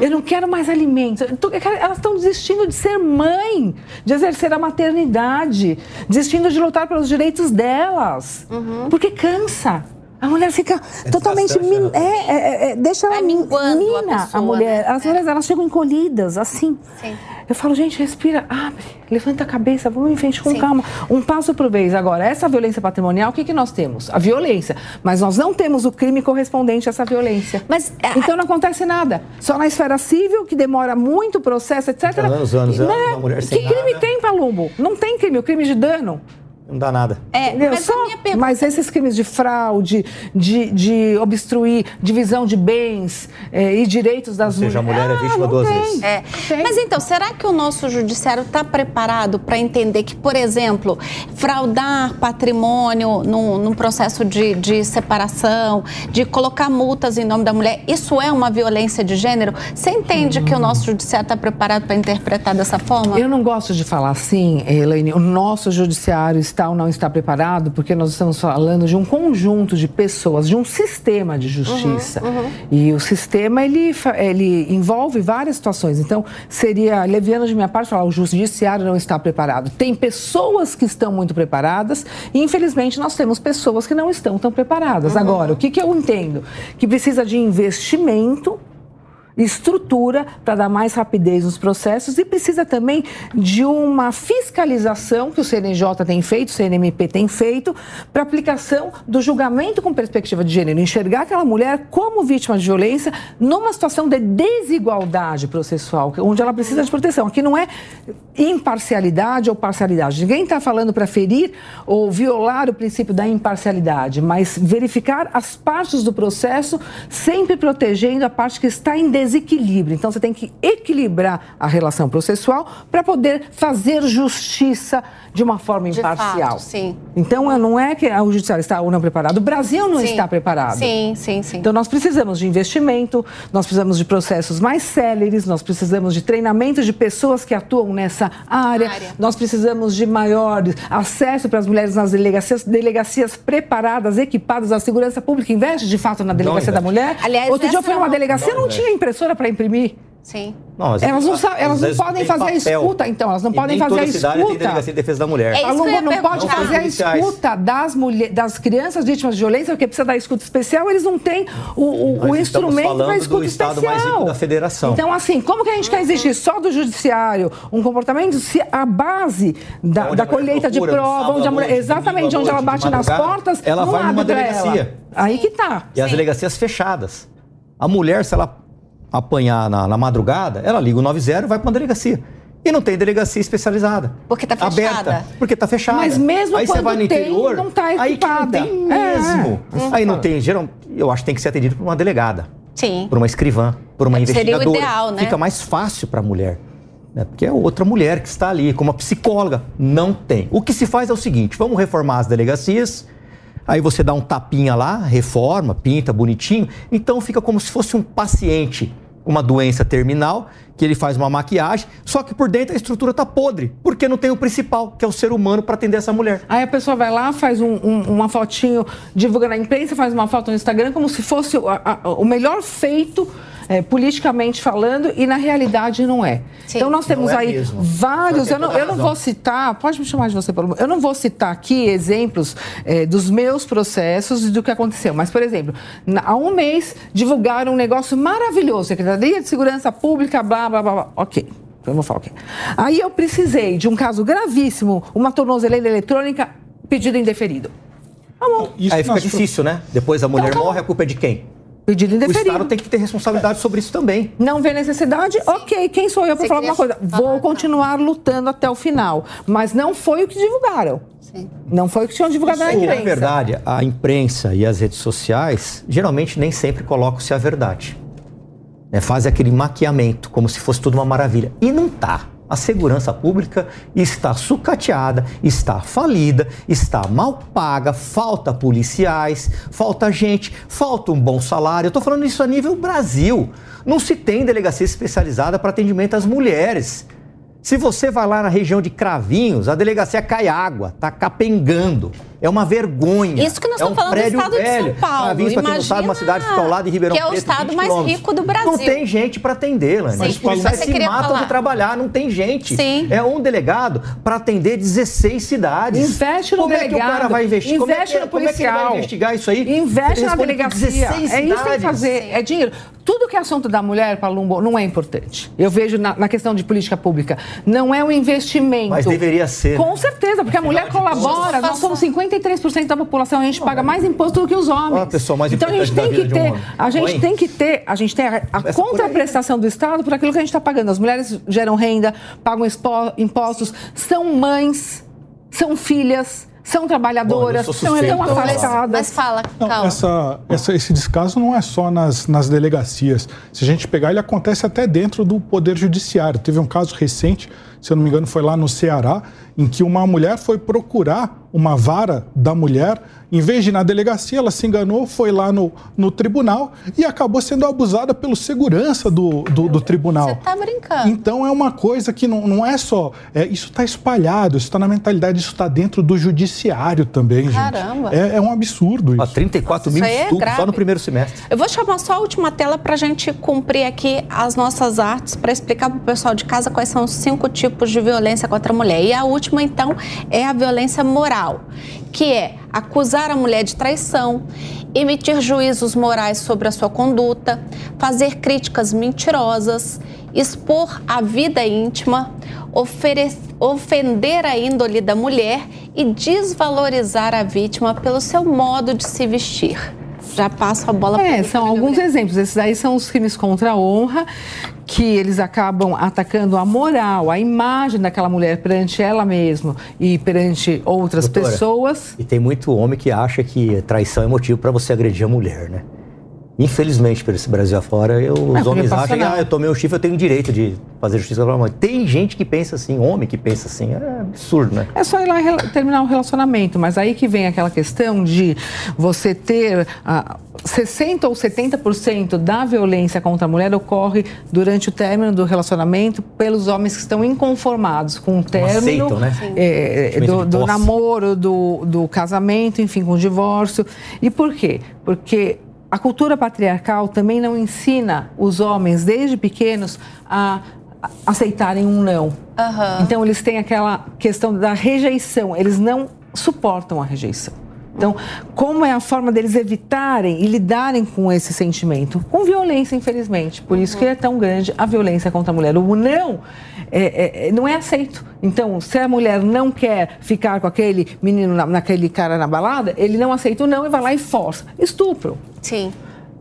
Eu não quero mais alimentos. Elas estão desistindo de ser mãe, de exercer a maternidade, desistindo de lutar pelos direitos delas. Uhum. Porque cansa. A mulher fica é totalmente. Min... É, é, é, é, deixa ela mina a, pessoa, a mulher. Né? As mulheres elas chegam encolhidas, assim. Sim. Eu falo, gente, respira, abre, levanta a cabeça, vamos em frente com Sim. calma. Um passo por vez. Agora, essa violência patrimonial, o que, que nós temos? A violência. Mas nós não temos o crime correspondente a essa violência. Mas, então não acontece nada. Só na esfera civil, que demora muito o processo, etc. Anos, anos, anos, né? mulher sem Que crime tem, Palumbo? Não tem crime. O crime de dano não dá nada. É, mas, Só, pergunta... mas, esses crimes de fraude, de, de obstruir divisão de bens é, e direitos das mulheres. Ou seja, a mulher é vítima ah, duas tem. vezes. É. Mas então, será que o nosso judiciário está preparado para entender que, por exemplo, fraudar patrimônio num, num processo de, de separação, de colocar multas em nome da mulher, isso é uma violência de gênero? Você entende hum. que o nosso judiciário está preparado para interpretar dessa forma? Eu não gosto de falar assim, Elaine. O nosso judiciário está está ou não está preparado, porque nós estamos falando de um conjunto de pessoas, de um sistema de justiça. Uhum, uhum. E o sistema, ele, ele envolve várias situações. Então, seria leviano de minha parte falar o judiciário não está preparado. Tem pessoas que estão muito preparadas e, infelizmente, nós temos pessoas que não estão tão preparadas. Uhum. Agora, o que, que eu entendo? Que precisa de investimento estrutura para dar mais rapidez nos processos e precisa também de uma fiscalização que o CNJ tem feito, o CNMP tem feito, para aplicação do julgamento com perspectiva de gênero. Enxergar aquela mulher como vítima de violência numa situação de desigualdade processual, onde ela precisa de proteção. Aqui não é imparcialidade ou parcialidade. Ninguém está falando para ferir ou violar o princípio da imparcialidade, mas verificar as partes do processo, sempre protegendo a parte que está em desigualdade desequilíbrio. Então você tem que equilibrar a relação processual para poder fazer justiça de uma forma De imparcial. fato, sim. Então não é que o judiciário está ou não preparado. O Brasil não Sim. está preparado. Sim, sim, sim. Então nós precisamos de investimento, nós precisamos de processos mais céleres, nós precisamos de treinamento de pessoas que atuam nessa área, Área. nós precisamos de maior acesso para as mulheres nas delegacias, delegacias preparadas, equipadas, a segurança pública investe de fato na delegacia da investe. mulher. Aliás, Outro dia eu fui numa não- delegacia, não, Não tinha impressora para imprimir. Sim. Não, às Elas não, elas não podem fazer a papel. escuta, então, elas não E podem fazer a toda cidade tem escuta. delegacia de defesa da mulher. É não pode perguntar. fazer a escuta das, mulher, das crianças vítimas de violência, porque precisa da escuta especial, eles não têm o, o- o instrumento falando para do escuta estado especial. mais rico da federação. Então, assim, como que a gente quer exigir só do judiciário um comportamento se a base da, da a colheita de procura, no prova, onde a mulher, exatamente, onde ela bate de nas portas, ela não vai numa delegacia. Aí que tá. E as delegacias fechadas. A mulher, se ela apanhar na, na madrugada, ela liga o 90 e vai para uma delegacia. E não tem delegacia especializada. Porque tá fechada. Aberta. Porque tá fechada. Mas mesmo aí você quando vai no tem, interior, não tá aí que não equipada. tem É. mesmo. Aí não tem, geral, eu acho que tem que ser atendido por uma delegada, Sim. por uma escrivã, por uma É, seria o investigadora. ideal, né? Fica mais fácil para a mulher. Né? Porque é outra mulher que está ali, como uma psicóloga. Não tem. O que se faz é o seguinte: vamos reformar as delegacias. Aí você dá um tapinha lá, reforma, pinta bonitinho. Então fica como se fosse um paciente uma doença terminal, que ele faz uma maquiagem, só que por dentro a estrutura está podre, porque não tem o principal, que é o ser humano para atender essa mulher. Aí a pessoa vai lá, faz um- um- uma fotinho, divulga na imprensa, faz uma foto no Instagram, como se fosse o- a- o melhor feito, é, politicamente falando, e na realidade não é. Sim. Então nós temos Não é aí mesmo. vários. Eu não, eu não vou citar, pode me chamar de você, Paulo. Eu não vou citar aqui exemplos é, dos meus processos e do que aconteceu. Mas, por exemplo, na- há um mês divulgaram um negócio maravilhoso, Secretaria de Segurança Pública, blá, blá, blá, blá. Ok. Eu vou falar o quê? Aí eu precisei de um caso gravíssimo, uma tornozeleira eletrônica, pedido indeferido. Tá bom. Isso Aí fica difícil, né? Depois a mulher morre, a culpa é de quem? Pedido O indeferido. Estado tem que ter responsabilidade sobre isso também. Não vê necessidade? Ok, quem sou eu para falar alguma coisa? falar, Vou tá. continuar lutando até o final. Mas não foi o que divulgaram. Sim. Não foi o que tinham divulgado na Sim, imprensa. na verdade, a imprensa e as redes sociais geralmente nem sempre colocam-se a verdade. Né? Fazem aquele maquiamento, como se fosse tudo uma maravilha. E não tá. A segurança pública está sucateada, está falida, está mal paga, falta policiais, falta gente, falta um bom salário. Eu estou falando isso a nível Brasil. Não se tem delegacia especializada para atendimento às mulheres. Se você vai lá na região de Cravinhos, a delegacia cai água, tá capengando. É uma vergonha. Isso que nós é estamos falando do estado de São velho. Paulo. Cravinhos, pra quem não sabe, uma cidade que fica ao lado de Ribeirão que é o Preto, estado 20 mais quilômetros. rico do Brasil. Não tem gente para atender, Lani. Sim, Os policiais você se matam falar. de trabalhar, não tem gente. Sim. É um delegado para atender 16 cidades. Investe no como é que o delegado, cara vai investir? Como é investe que, no como é que ele vai policial. investigar isso aí? Investe na delegacia. 16 É isso que tem que fazer. É dinheiro. Tudo que é assunto da mulher, Palumbo, não é importante. Eu vejo na, na questão de política pública. Não é um investimento. Mas deveria ser. Com certeza, porque a mulher colabora. Nós somos 53% da população, a gente paga mais imposto do que os homens. Qual a pessoa mais então a gente tem que um ter, homem? a gente Mãe? tem que ter, a gente tem a, a aí. contraprestação do Estado por aquilo que a gente está pagando. As mulheres geram renda, pagam expo- impostos, são mães, são filhas, são trabalhadoras, Bom, são falar. afastadas. Mas fala, Não, calma. essa, essa- esse descaso não é só nas, nas delegacias. Se a gente pegar, ele acontece até dentro do Poder Judiciário. Teve um caso recente, se eu não me engano, foi lá no Ceará, em que uma mulher foi procurar uma vara da mulher. Em vez de ir na delegacia, ela se enganou, foi lá no, no tribunal e acabou sendo abusada pelo segurança do, do, do tribunal. Você tá brincando. Então é uma coisa que não, não é só. é, isso está espalhado, isso está na mentalidade, isso está dentro do judiciário também, gente. Caramba. É, é um absurdo isso. Ó, 34 mil Isso aí é estupros grave. só no primeiro semestre. Eu vou chamar só a última tela para a gente cumprir aqui as nossas artes, para explicar para o pessoal de casa quais são os cinco tipos de violência contra a mulher. E a última, então, é a violência moral, que é acusar a mulher de traição, emitir juízos morais sobre a sua conduta, fazer críticas mentirosas, expor a vida íntima, ofender a índole da mulher e desvalorizar a vítima pelo seu modo de se vestir. Já passo a bola É, para são alguns exemplos. Esses aí são os crimes contra a honra, que eles acabam atacando a moral, a imagem daquela mulher perante ela mesma e perante outras Doutora, pessoas. E tem muito homem que acha que traição é motivo para você agredir a mulher, né? Infelizmente, por esse Brasil afora, eu, os homens acham que ah, eu tomei o chifre, eu tenho direito de fazer justiça com a mãe. Tem gente que pensa assim, homem que pensa assim, é absurdo, né? É só ir lá terminar o relacionamento, mas aí que vem aquela questão de você ter ah, 60% ou 70% da violência contra a mulher ocorre durante o término do relacionamento pelos homens que estão inconformados com o término aceitam, né? é, do, do namoro, do, do casamento, enfim, com o divórcio. E por quê? Porque a cultura patriarcal também não ensina os homens, desde pequenos, a aceitarem um não. Uhum. Então, eles têm aquela questão da rejeição, eles não suportam a rejeição. Então, como é a forma deles evitarem e lidarem com esse sentimento? Com violência, infelizmente. Por isso que é tão grande a violência contra a mulher. O não é, é, não é aceito. Então, se a mulher não quer ficar com aquele menino, naquele cara na balada, ele não aceita o não e vai lá e força. Estupro. Sim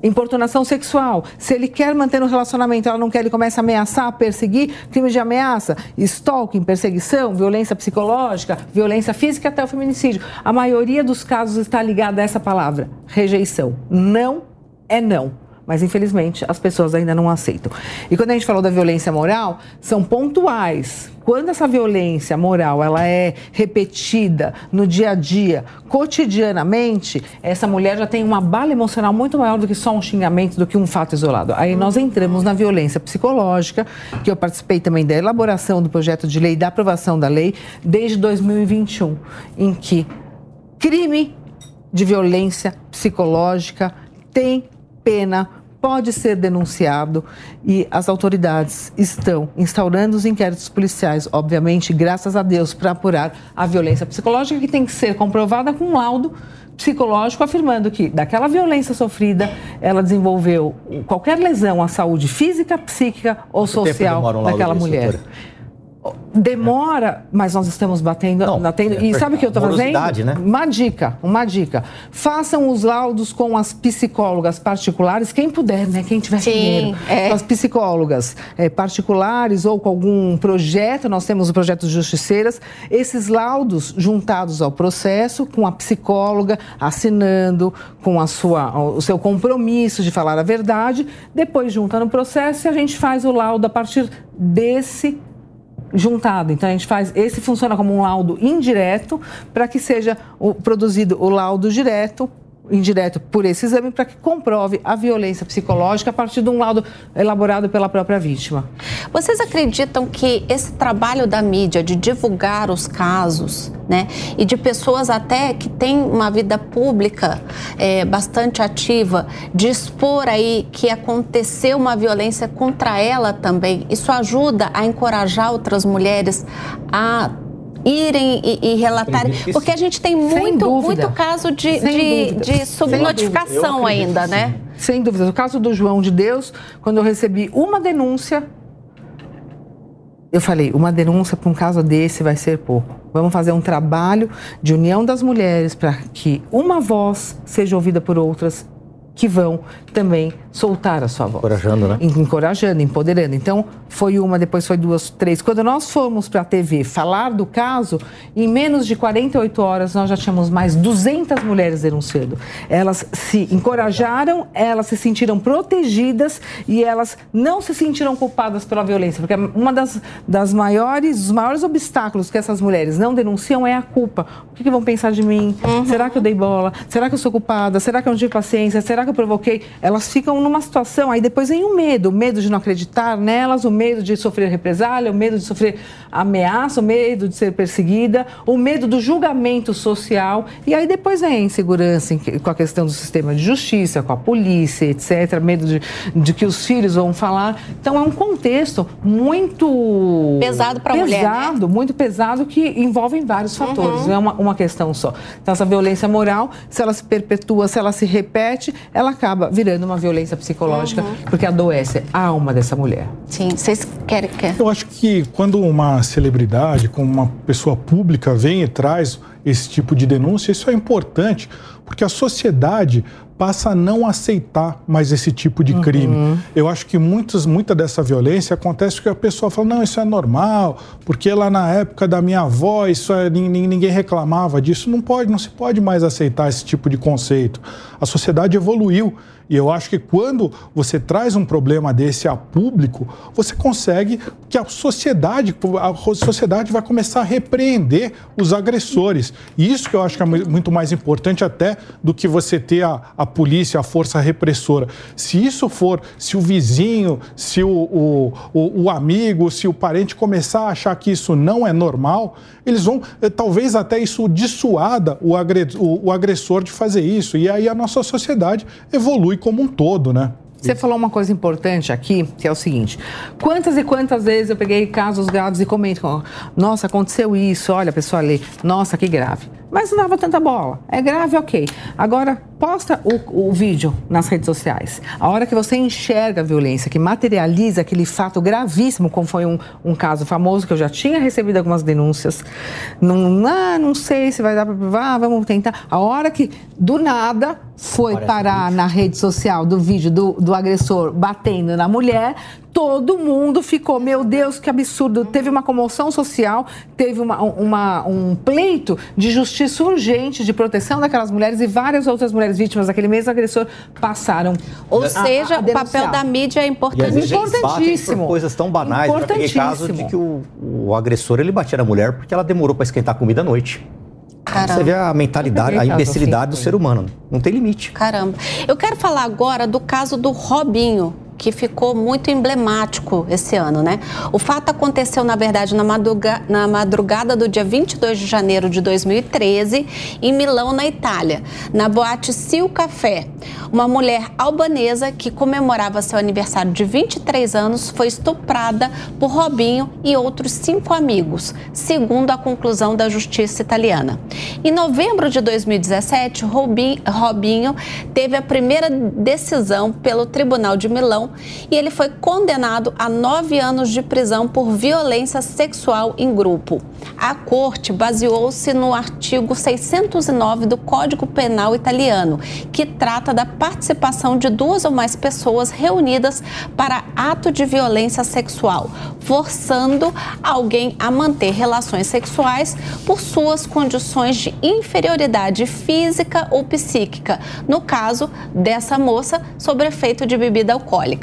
importunação sexual. Se ele quer manter um relacionamento, ela não quer, ele começa a ameaçar, perseguir, crime de ameaça, stalking, perseguição, violência psicológica, violência física até o feminicídio. A maioria dos casos está ligada a essa palavra, rejeição. Não é não mas infelizmente as pessoas ainda não aceitam. E quando a gente falou da violência moral, são pontuais. Quando essa violência moral ela é repetida no dia a dia, cotidianamente, essa mulher já tem uma bala emocional muito maior do que só um xingamento, do que um fato isolado. Aí nós entramos na violência psicológica, que eu participei também da elaboração do projeto de lei, da aprovação da lei, desde 2021, em que crime de violência psicológica tem pena, pode ser denunciado e as autoridades estão instaurando os inquéritos policiais, obviamente, graças a Deus, para apurar a violência psicológica que tem que ser comprovada com um laudo psicológico afirmando que daquela violência sofrida ela desenvolveu qualquer lesão à saúde física, psíquica ou social um daquela mulher. Doutora? Demora, mas nós estamos batendo. Não, batendo. É, e sabe o que eu estou fazendo? Né? Uma dica, uma dica. Façam os laudos com as psicólogas particulares, quem puder, né? Quem tiver Sim, dinheiro. É. Com as psicólogas é, particulares ou com algum projeto, nós temos o projeto Justiceiras. Esses laudos juntados ao processo, com a psicóloga assinando, com a sua, o seu compromisso de falar a verdade, depois junta no processo e a gente faz o laudo a partir desse juntado. Então a gente faz, esse funciona como um laudo indireto para que seja o, produzido o laudo direto indireto por esse exame para que comprove a violência psicológica a partir de um laudo elaborado pela própria vítima. Vocês acreditam que esse trabalho da mídia de divulgar os casos, né, e de pessoas até que têm uma vida pública é, bastante ativa, de expor aí que aconteceu uma violência contra ela também, isso ajuda a encorajar outras mulheres a irem e, e relatarem. Porque a gente tem muito, muito caso de, de, de subnotificação ainda, né? Sem dúvida. No caso do João de Deus, quando eu recebi uma denúncia, eu falei, uma denúncia para um caso desse vai ser pouco. Vamos fazer um trabalho de união das mulheres para que uma voz seja ouvida por outras que vão também soltar a sua voz. Encorajando, né? Encorajando, empoderando. Então, foi uma, depois foi duas, três. Quando nós fomos para a TV falar do caso, em menos de 48 horas nós já tínhamos mais 200 mulheres denunciando. Elas se encorajaram, elas se sentiram protegidas e elas não se sentiram culpadas pela violência, porque uma das, das maiores, dos maiores obstáculos que essas mulheres não denunciam é a culpa. O que, que vão pensar de mim? Uhum. Será que eu dei bola? Será que eu sou culpada? Será que eu não tive paciência? Será que eu provoquei? Elas ficam numa situação, aí depois vem o medo, o medo de não acreditar nelas, o medo de sofrer represália, o medo de sofrer ameaça, o medo de ser perseguida, o medo do julgamento social, e aí depois vem a insegurança com a questão do sistema de justiça, com a polícia, etc., medo de, de que os filhos vão falar. Então é um contexto muito pesado para a mulher, né? pesado, muito pesado que envolve vários fatores, uhum. não é uma, uma questão só. Então essa violência moral, se ela se perpetua, se ela se repete, ela acaba virando uma violência psicológica, uhum. porque adoece a alma dessa mulher. Sim, vocês querem que... Eu acho que quando uma celebridade, como uma pessoa pública, vem e traz esse tipo de denúncia, isso é importante, porque a sociedade passa a não aceitar mais esse tipo de crime. Uhum. Eu acho que muitos, muita dessa violência acontece porque a pessoa fala, não, isso é normal, porque lá na época da minha avó isso é, ninguém reclamava disso. Não pode, não se pode mais aceitar esse tipo de conceito. A sociedade evoluiu. E eu acho que quando você traz um problema desse a público, você consegue que a sociedade, a sociedade vai começar a repreender os agressores. E isso que eu acho que é muito mais importante até do que você ter a, a polícia, a força repressora. Se isso for, se o vizinho, se o, o, o, o amigo, se o parente começar a achar que isso não é normal, eles vão, eh, talvez até isso dissuada o, o, o agressor de fazer isso. E aí a nossa sociedade evolui como um todo, né? Você falou uma coisa importante aqui, que é o seguinte: quantas e quantas vezes eu peguei casos graves e comento, nossa, aconteceu isso, olha, pessoal ali, nossa, que grave mas não dava tanta bola. É grave, ok. Agora, posta o, o, vídeo nas redes sociais. A hora que você enxerga a violência, que materializa aquele fato gravíssimo, como foi um, um caso famoso que eu já tinha recebido algumas denúncias. Não, ah, não sei se vai dar para provar, vamos tentar. A hora que, do nada, foi parar na rede social do vídeo do, do agressor batendo na mulher, todo mundo ficou, meu Deus, que absurdo. Teve uma comoção social, teve uma, uma, um pleito de justiça urgente, de proteção daquelas mulheres e várias outras mulheres vítimas daquele mesmo agressor passaram. Ou a, seja, a, a o papel da mídia é importante. importantíssimo. Por coisas tão banais. Já peguei caso de que o, o agressor ele batia na mulher porque ela demorou para esquentar a comida à noite. Caramba. Você vê a mentalidade, a imbecilidade do ser humano. Não tem limite. Caramba. Eu quero falar agora do caso do Robinho que ficou muito emblemático esse ano, né? O fato aconteceu, na verdade, na, madruga, na madrugada do dia 22 de janeiro de 2013, em Milão, na Itália, na boate Sil Café. Uma mulher albanesa que comemorava seu aniversário de 23 anos foi estuprada por Robinho e outros cinco amigos, segundo a conclusão da justiça italiana. Em novembro de 2017, Robinho teve a primeira decisão pelo Tribunal de Milão e ele foi condenado a nove anos de prisão por violência sexual em grupo. A corte baseou-se no artigo 609 do Código Penal italiano, que trata da participação de duas ou mais pessoas reunidas para ato de violência sexual, forçando alguém a manter relações sexuais por suas condições de inferioridade física ou psíquica. No caso dessa moça, sob efeito de bebida alcoólica.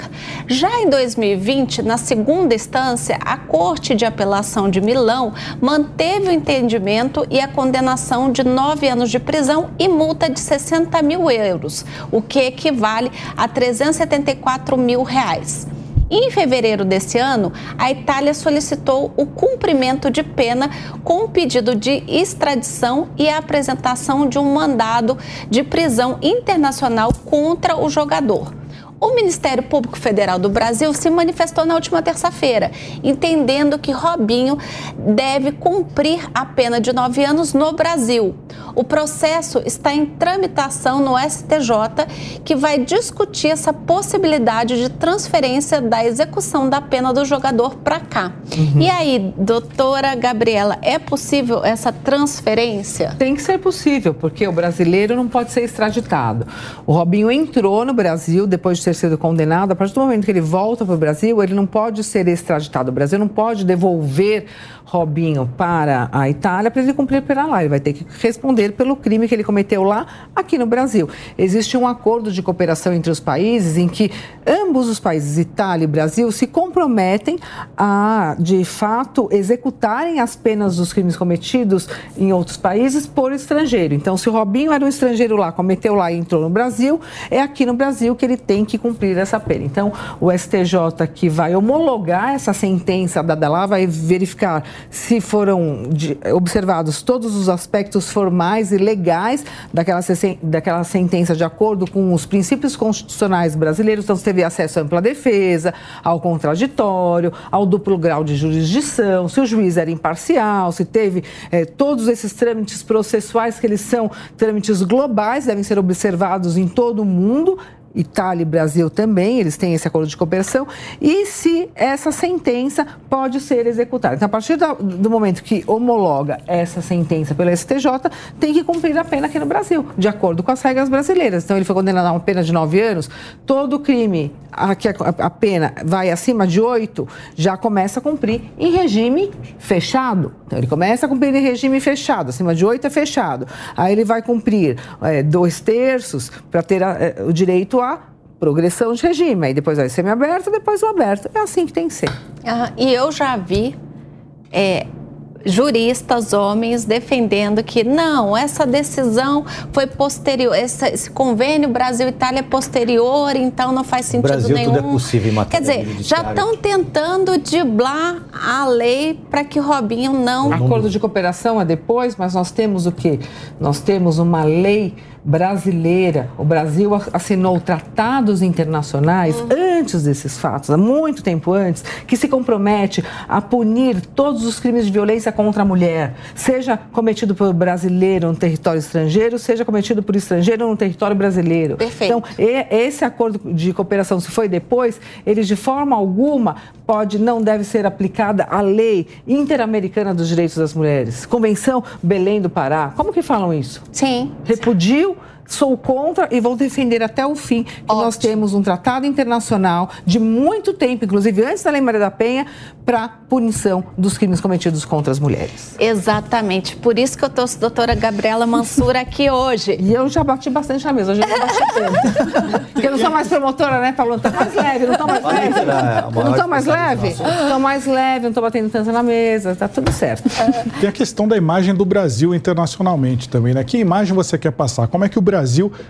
Já em 2020, na segunda instância, a Corte de Apelação de Milão manteve o entendimento e a condenação de nove anos de prisão e multa de 60 mil euros, o que equivale a 374 mil reais. Em fevereiro desse ano, a Itália solicitou o cumprimento de pena com pedido de extradição e a apresentação de um mandado de prisão internacional contra o jogador. O Ministério Público Federal do Brasil se manifestou na última terça-feira, entendendo que Robinho deve cumprir a pena de nove anos no Brasil. O processo está em tramitação no STJ, que vai discutir essa possibilidade de transferência da execução da pena do jogador para cá. Uhum. E aí, doutora Gabriela, é possível essa transferência? Tem que ser possível, porque o brasileiro não pode ser extraditado. O Robinho entrou no Brasil depois de ter sido condenado. A partir do momento que ele volta para o Brasil, ele não pode ser extraditado. O Brasil não pode devolver Robinho para a Itália para ele cumprir pena lá. Ele vai ter que responder pelo crime que ele cometeu lá, aqui no Brasil. Existe um acordo de cooperação entre os países em que ambos os países, Itália e Brasil, se comprometem a, de fato, executarem as penas dos crimes cometidos em outros países por estrangeiro. Então, se o Robinho era um estrangeiro lá, cometeu lá e entrou no Brasil, é aqui no Brasil que ele tem que cumprir essa pena. Então, o STJ que vai homologar essa sentença da lá vai verificar se foram de, observados todos os aspectos formais e legais daquela, daquela sentença de acordo com os princípios constitucionais brasileiros. Então, você teve acesso à ampla defesa, ao contraditório, ao duplo grau de jurisdição, se o juiz era imparcial, se teve eh, todos esses trâmites processuais que eles são trâmites globais, devem ser observados em todo o mundo Itália e Brasil também, eles têm esse acordo de cooperação, e se essa sentença pode ser executada. Então, a partir do momento que homologa essa sentença pela STJ, tem que cumprir a pena aqui no Brasil, de acordo com as regras brasileiras. Então, ele foi condenado a uma pena de nove anos, todo crime a que a pena vai acima de oito, já começa a cumprir em regime fechado. Então, ele começa a cumprir em regime fechado, acima de oito é fechado. Aí ele vai cumprir é, dois terços para ter a, é, o direito progressão de regime. Aí depois vai semi-aberto, depois o aberto. É assim que tem que ser. Uhum. E eu já vi é, juristas, homens, defendendo que não, essa decisão foi posterior, esse, esse convênio Brasil-Itália é posterior, então não faz sentido Brasil, nenhum. Tudo é possível em Quer dizer, já estão tentando driblar a lei para que Robinho não. Acordo de cooperação é depois, mas nós temos o quê? Nós temos uma lei brasileira. O Brasil assinou tratados internacionais uhum. antes desses fatos, há muito tempo antes, que se compromete a punir todos os crimes de violência contra a mulher, seja cometido por brasileiro no território estrangeiro, seja cometido por estrangeiro no território brasileiro. Perfeito. Então, esse acordo de cooperação, se foi depois, ele de forma alguma pode, não deve ser aplicada a lei interamericana dos direitos das mulheres. Convenção Belém do Pará. Como que falam isso? Sim. Repudio sou contra e vou defender até o fim que Ótimo. nós temos um tratado internacional de muito tempo, inclusive antes da Lei Maria da Penha, para punição dos crimes cometidos contra as mulheres. Exatamente. Por isso que eu trouxe a doutora Gabriela Mansura aqui hoje. E eu já bati bastante na mesa, hoje eu não bati tanto. Porque eu não sou mais promotora, né, Paulo? Estou mais leve, não estou mais leve. Eu não estou mais leve? Estou mais leve, não estou batendo tanto na mesa, tá tudo certo. Tem a questão da imagem do Brasil internacionalmente também, né? Que imagem você quer passar? Como é que o Brasil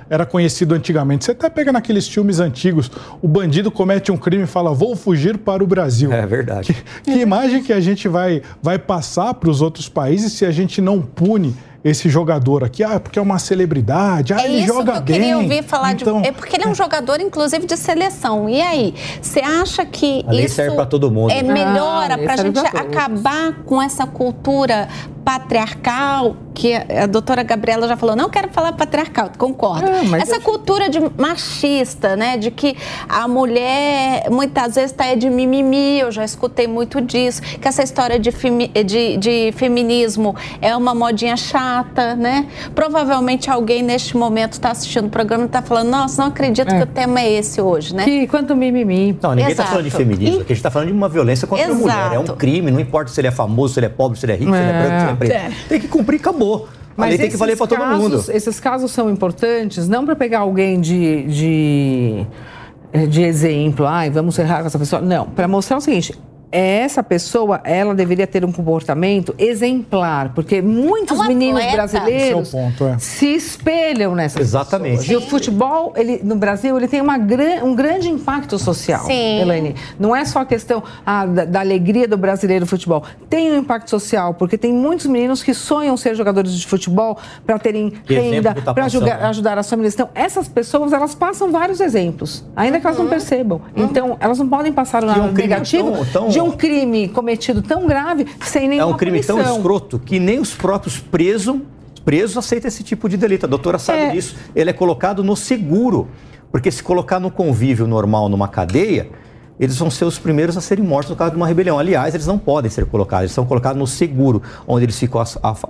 era conhecido antigamente? Você até pega naqueles filmes antigos, o bandido comete um crime e fala, vou fugir para o Brasil. É verdade. Que, que imagem que a gente vai, vai passar para os outros países se a gente não pune esse jogador aqui, ah, porque é uma celebridade, ah, é ele joga bem. eu queria ouvir falar então... de. É porque ele é um jogador, inclusive, de seleção. E aí, você acha que isso serve para todo mundo. é melhora ah, para a gente acabar com essa cultura patriarcal que a doutora Gabriela já falou, não quero falar patriarcal, concordo. É, Essa eu... cultura de machista, né, de que a mulher muitas vezes está de mimimi, eu já escutei muito disso, que essa história de, femi... de, de feminismo é uma modinha chata, né? Provavelmente alguém neste momento está assistindo o programa e está falando, nossa, não acredito é. que o tema é esse hoje, né? Que quanto mimimi. Não, ninguém está falando de feminismo, e... aqui a gente está falando de uma violência contra Exato. a mulher, é um crime, não importa se ele é famoso, se ele é pobre, se ele é rico, se ele é branco, se ele é preto. É. Tem que cumprir, acabou. Mas tem que valer para todo mundo. Esses casos são importantes, não para pegar alguém de, de, de exemplo, ai, vamos errar com essa pessoa. Não, para mostrar o seguinte: essa pessoa, ela deveria ter um comportamento exemplar, porque muitos é meninos brasileiros ponto, é. se espelham nessa Exatamente. Pessoas. E o futebol, ele, no Brasil, ele tem uma, um grande impacto social, Sim. Elaine. Não é só a questão ah, da, da, alegria do brasileiro no futebol. Tem um impacto social, porque tem muitos meninos que sonham ser jogadores de futebol para terem que renda, tá para ajudar, ajudar as famílias. Então, essas pessoas, elas passam vários exemplos, ainda que elas não uhum. percebam. Uhum. Então, elas não podem passar o um negativo tão, tão... de um crime cometido tão grave sem nenhuma É um crime punição. tão escroto que nem os próprios presos, presos aceitam esse tipo de delito. A doutora sabe é. disso. Ele é colocado no seguro. Porque se colocar no convívio normal numa cadeia, eles vão ser os primeiros a serem mortos no caso de uma rebelião. Aliás, eles não podem ser colocados, eles são colocados no seguro, onde eles ficam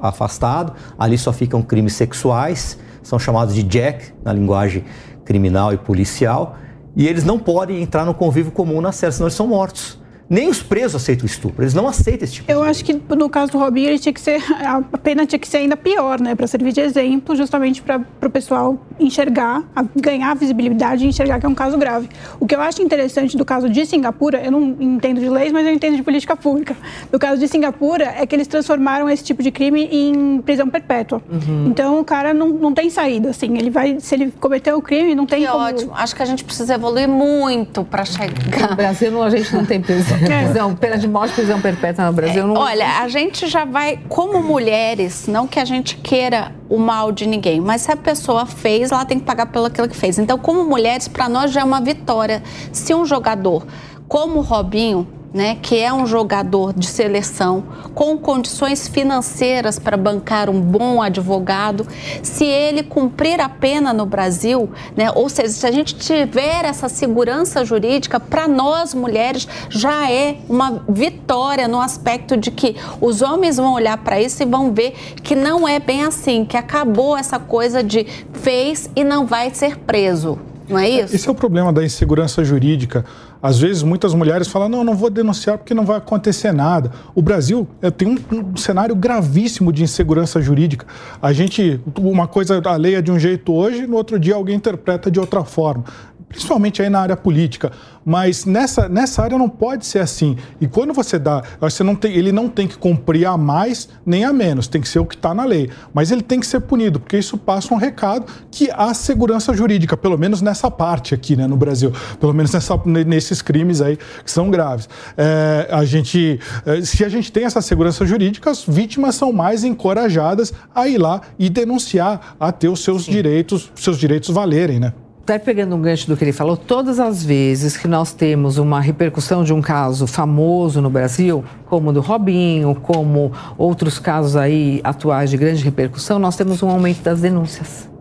afastados, ali só ficam crimes sexuais, são chamados de jack na linguagem criminal e policial, e eles não podem entrar no convívio comum na cela, senão eles são mortos. Nem os presos aceitam o estupro, eles não aceitam esse tipo Eu acho que no caso do Robinho, ele tinha que ser, a pena tinha que ser ainda pior, né? Para servir de exemplo, justamente para o pessoal enxergar, ganhar visibilidade e enxergar que é um caso grave. O que eu acho interessante do caso de Singapura, eu não entendo de leis, mas eu entendo de política pública. No caso de Singapura, é que eles transformaram esse tipo de crime em prisão perpétua. Uhum. Então o cara não, não tem saída, assim. Ele vai, se ele cometeu o crime, não tem que como... ótimo. Acho que a gente precisa evoluir muito para chegar. No Brasil, a gente não tem prisão. Prisão, pena de morte, prisão perpétua no Brasil. É, não... Olha, a gente já vai, como mulheres, não que a gente queira o mal de ninguém, mas se a pessoa fez, ela tem que pagar pelo aquilo que fez. Então, como mulheres, para nós já é uma vitória. Se um jogador como o Robinho né, que é um jogador de seleção com condições financeiras para bancar um bom advogado, se ele cumprir a pena no Brasil, né, ou seja, se a gente tiver essa segurança jurídica, para nós mulheres já é uma vitória no aspecto de que os homens vão olhar para isso e vão ver que não é bem assim, que acabou essa coisa de fez e não vai ser preso. Não é isso? Esse é o problema da insegurança jurídica. Às vezes, muitas mulheres falam: não, não vou denunciar porque não vai acontecer nada. O Brasil é, tem um, um, cenário gravíssimo de insegurança jurídica. A gente, uma coisa, a lei é de um jeito hoje, no outro dia alguém interpreta de outra forma principalmente aí na área política. Mas nessa, nessa área não pode ser assim. E quando você dá, você não tem, ele não tem que cumprir a mais nem a menos, tem que ser o que está na lei. Mas ele tem que ser punido, porque isso passa um recado que há segurança jurídica, pelo menos nessa parte aqui, né, no Brasil, pelo menos nessa, nesses crimes aí que são graves. É, a gente, é, se a gente tem essa segurança jurídica, as vítimas são mais encorajadas a ir lá e denunciar, a ter os seus Sim. direitos, seus direitos valerem, né? Até pegando um gancho do que ele falou, todas as vezes que nós temos uma repercussão de um caso famoso no Brasil, como do Robinho, como outros casos aí atuais de grande repercussão, nós temos um aumento das denúncias.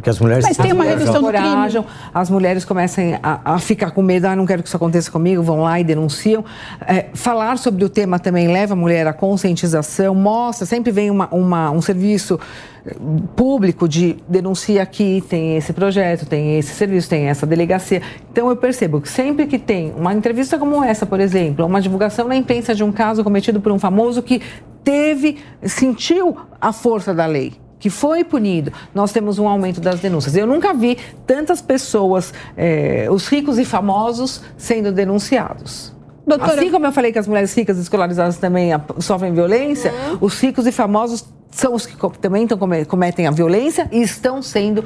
Porque as mulheres Mas tem uma redução do crime. As mulheres começam a, a, ficar com medo, ah, não quero que isso aconteça comigo, vão lá e denunciam. É, falar sobre o tema também leva a mulher à conscientização, mostra, sempre vem uma, uma, um serviço eh, público de denuncia aqui, tem esse projeto, tem esse serviço, tem essa delegacia. Então eu percebo que sempre que tem uma entrevista como essa, por exemplo, uma divulgação na imprensa de um caso cometido por um famoso que teve, sentiu a força da lei que foi punido, nós temos um aumento das denúncias. Eu nunca vi tantas pessoas, é, os ricos e famosos, sendo denunciados. Doutora... Assim como eu falei que as mulheres ricas e escolarizadas também sofrem violência, uhum. os ricos e famosos são os que também cometem a violência e estão sendo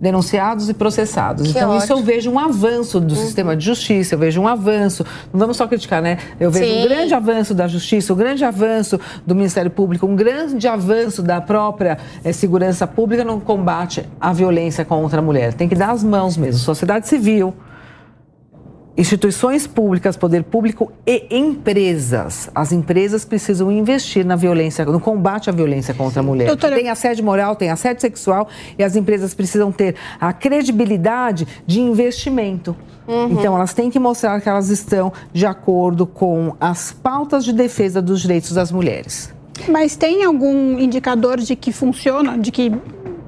denunciados e processados. Que então, ótimo. isso eu vejo um avanço do uhum. sistema de justiça, eu vejo um avanço, não vamos só criticar, né? Eu vejo Sim. um grande avanço da justiça, um grande avanço do Ministério Público, um grande avanço da própria é, segurança pública no combate à violência contra a mulher. Tem que dar as mãos mesmo, sociedade civil, Instituições públicas, poder público e empresas. As empresas precisam investir na violência, no combate à violência contra a mulher. Doutora... Tem assédio moral, tem assédio sexual e as empresas precisam ter a credibilidade de investimento. Uhum. Então, elas têm que mostrar que elas estão de acordo com as pautas de defesa dos direitos das mulheres. Mas tem algum indicador de que funciona, de que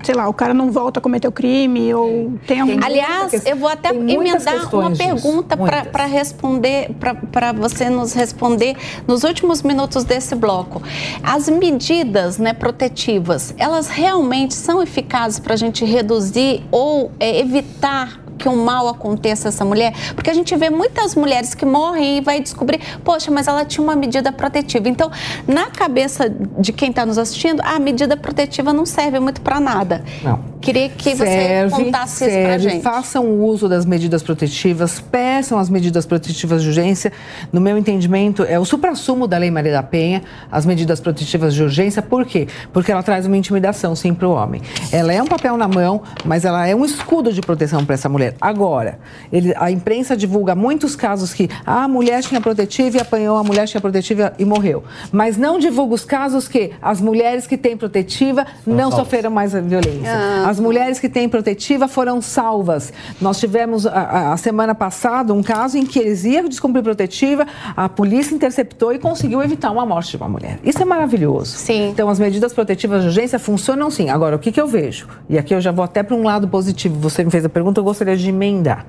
sei lá, o cara não volta a cometer o crime ou tem algum... Aliás, eu vou até emendar uma pergunta para responder, para você nos responder nos últimos minutos desse bloco. As medidas né, protetivas, elas realmente são eficazes para a gente reduzir ou é, evitar que um mal aconteça a essa mulher? Porque a gente vê muitas mulheres que morrem e vai descobrir, poxa, mas ela tinha uma medida protetiva. Então, na cabeça de quem está nos assistindo, a medida protetiva não serve muito para nada. Não. Queria que serve, você contasse serve, isso pra gente. Façam o uso das medidas protetivas, peçam as medidas protetivas de urgência. No meu entendimento, é o supra-sumo da Lei Maria da Penha, as medidas protetivas de urgência. Por quê? Porque ela traz uma intimidação, sim, para o homem. Ela é um papel na mão, mas ela é um escudo de proteção para essa mulher. Agora, ele, a imprensa divulga muitos casos que a mulher tinha protetiva e apanhou, a mulher tinha protetiva e morreu. Mas não divulga os casos que as mulheres que têm protetiva não sofreram mais violência. Ah. As mulheres que têm protetiva foram salvas. Nós tivemos a, a, semana passada um caso em que eles iam descumprir protetiva, a polícia interceptou e conseguiu evitar uma morte de uma mulher. Isso é maravilhoso. Sim. Então, as medidas protetivas de urgência funcionam sim. Agora, o que, que eu vejo? E aqui eu já vou até para um lado positivo. Você me fez a pergunta, eu gostaria de emendar.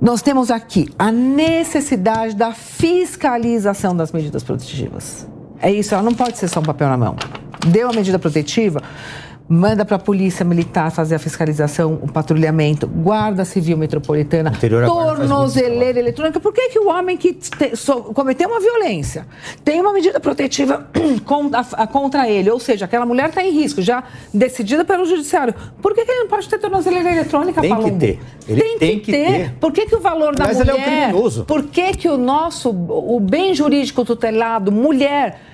Nós temos aqui a necessidade da fiscalização das medidas protetivas. É isso, ela não pode ser só um papel na mão. Deu a medida protetiva, manda para a polícia militar fazer a fiscalização, o patrulhamento, guarda civil metropolitana, tornozeleira eletrônica. Por que, que o homem que te, so, cometeu uma violência tem uma medida protetiva contra, contra ele, ou seja, aquela mulher está em risco, já decidida pelo judiciário. Por que, que ele não pode ter tornozeleira eletrônica, Tem que ter. Ele tem, tem que, que ter. ter. Por que, que o valor da Mas mulher... Mas ele é um criminoso. Por que, que o nosso, o bem jurídico tutelado, mulher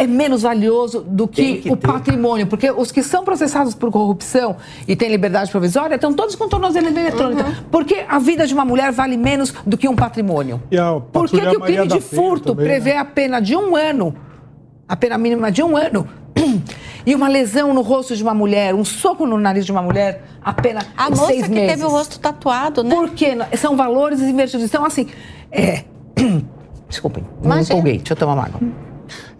é menos valioso do que, que o ter. patrimônio, porque os que são processados por corrupção e têm liberdade provisória estão todos com tornozeleira eletrônica. Uhum. Porque a vida de uma mulher vale menos do que um patrimônio. Por que, que o crime de furto também, prevê né? a pena de um ano, a pena mínima de um ano, e uma lesão no rosto de uma mulher, um soco no nariz de uma mulher, apenas a moça seis que meses. teve o rosto tatuado, né? Porque são valores invertidos. Então, assim, é... Desculpem, não empolguei. Deixa eu tomar uma água.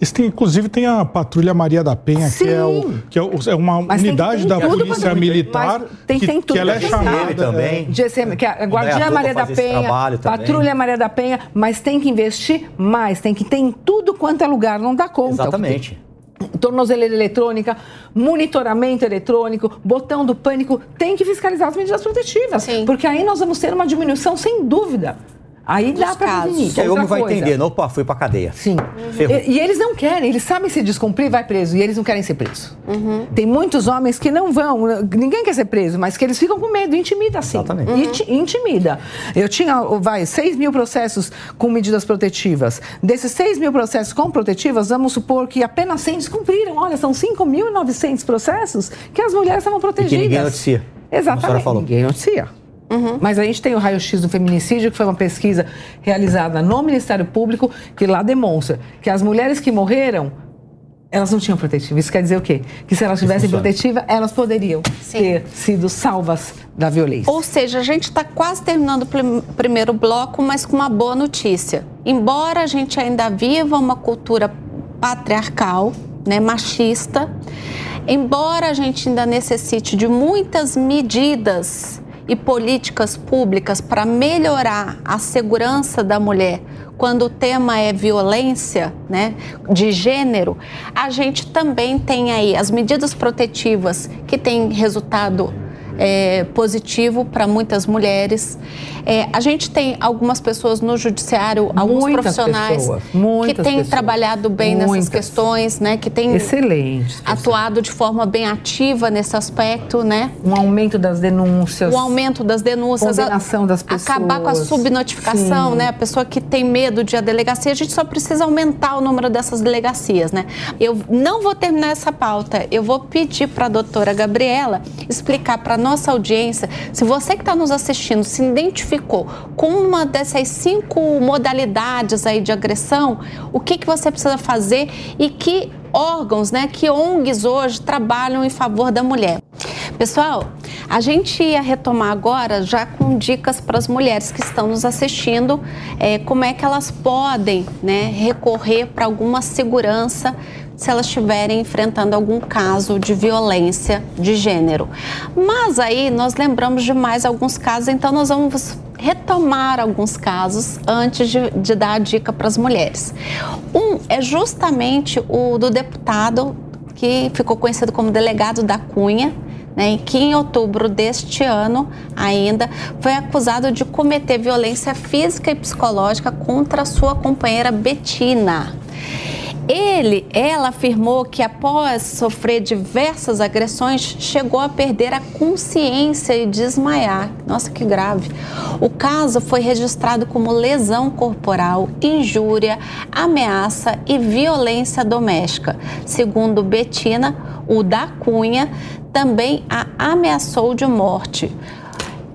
Isso tem, inclusive tem a Patrulha Maria da Penha, Sim. que é, o, que é, o, é uma Mas unidade da Polícia Militar tem, que, tem tudo que ela é chamada também. GCM, que é a Guardiã é Maria da Penha, Patrulha Maria da Penha, mas tem que investir mais, tem que ter em tudo quanto é lugar, não dá conta. Exatamente tornozeleira eletrônica, monitoramento eletrônico, botão do pânico, tem que fiscalizar as medidas protetivas. Sim. Porque aí nós vamos ter uma diminuição, sem dúvida. Aí dá para prevenir. Que o homem vai entender, opa, fui para cadeia. Sim. Uhum. E, e, eles não querem, eles sabem se descumprir, vai preso. E eles não querem ser presos. Uhum. Tem muitos homens que não vão, ninguém quer ser preso, mas que eles ficam com medo, intimida assim. Exatamente. Uhum. Intimida. Eu tinha, vai, 6 mil processos com medidas protetivas. Desses 6 mil processos com protetivas, vamos supor que apenas 100 descumpriram. Olha, são 5.900 processos que as mulheres estavam protegidas. E que ninguém noticia. Exatamente. Ninguém noticia. Uhum. Mas a gente tem o raio-x do feminicídio, que foi uma pesquisa realizada no Ministério Público, que lá demonstra que as mulheres que morreram, elas não tinham protetiva. Isso quer dizer o quê? Que se elas tivessem protetiva, elas poderiam Sim. ter sido salvas da violência. Ou seja, a gente está quase terminando o primeiro bloco, mas com uma boa notícia. Embora a gente ainda viva uma cultura patriarcal, né, machista, embora a gente ainda necessite de muitas medidas e políticas públicas para melhorar a segurança da mulher quando o tema é violência né, de gênero, a gente também tem aí as medidas protetivas que têm resultado é, positivo para muitas mulheres. É, a gente tem algumas pessoas no judiciário, alguns muitas profissionais pessoas, que têm pessoas, trabalhado bem muitas. nessas questões, né? Que têm atuado de forma bem ativa nesse aspecto, né? Um aumento das denúncias. Um aumento das denúncias. Condenação das pessoas. Acabar com a subnotificação, Sim. né? A pessoa que tem medo de a delegacia, a gente só precisa aumentar o número dessas delegacias, né? Eu não vou terminar essa pauta, eu vou pedir para a doutora Gabriela explicar para nós nossa audiência, se você que está nos assistindo se identificou com uma dessas cinco modalidades aí de agressão, o que, que você precisa fazer e que órgãos, né, que ONGs hoje trabalham em favor da mulher. Pessoal, a gente ia retomar agora já com dicas para as mulheres que estão nos assistindo, é, como é que elas podem né, recorrer para alguma segurança se elas estiverem enfrentando algum caso de violência de gênero. Mas aí nós lembramos de mais alguns casos, então nós vamos retomar alguns casos antes de, de dar a dica para as mulheres. Um é justamente o do deputado que ficou conhecido como delegado da Cunha, né, que em outubro deste ano ainda foi acusado de cometer violência física e psicológica contra sua companheira Betina. Ele, ela afirmou que após sofrer diversas agressões, chegou a perder a consciência e desmaiar. Nossa, que grave. O caso foi registrado como lesão corporal, injúria, ameaça e violência doméstica. Segundo Betina, o da Cunha também a ameaçou de morte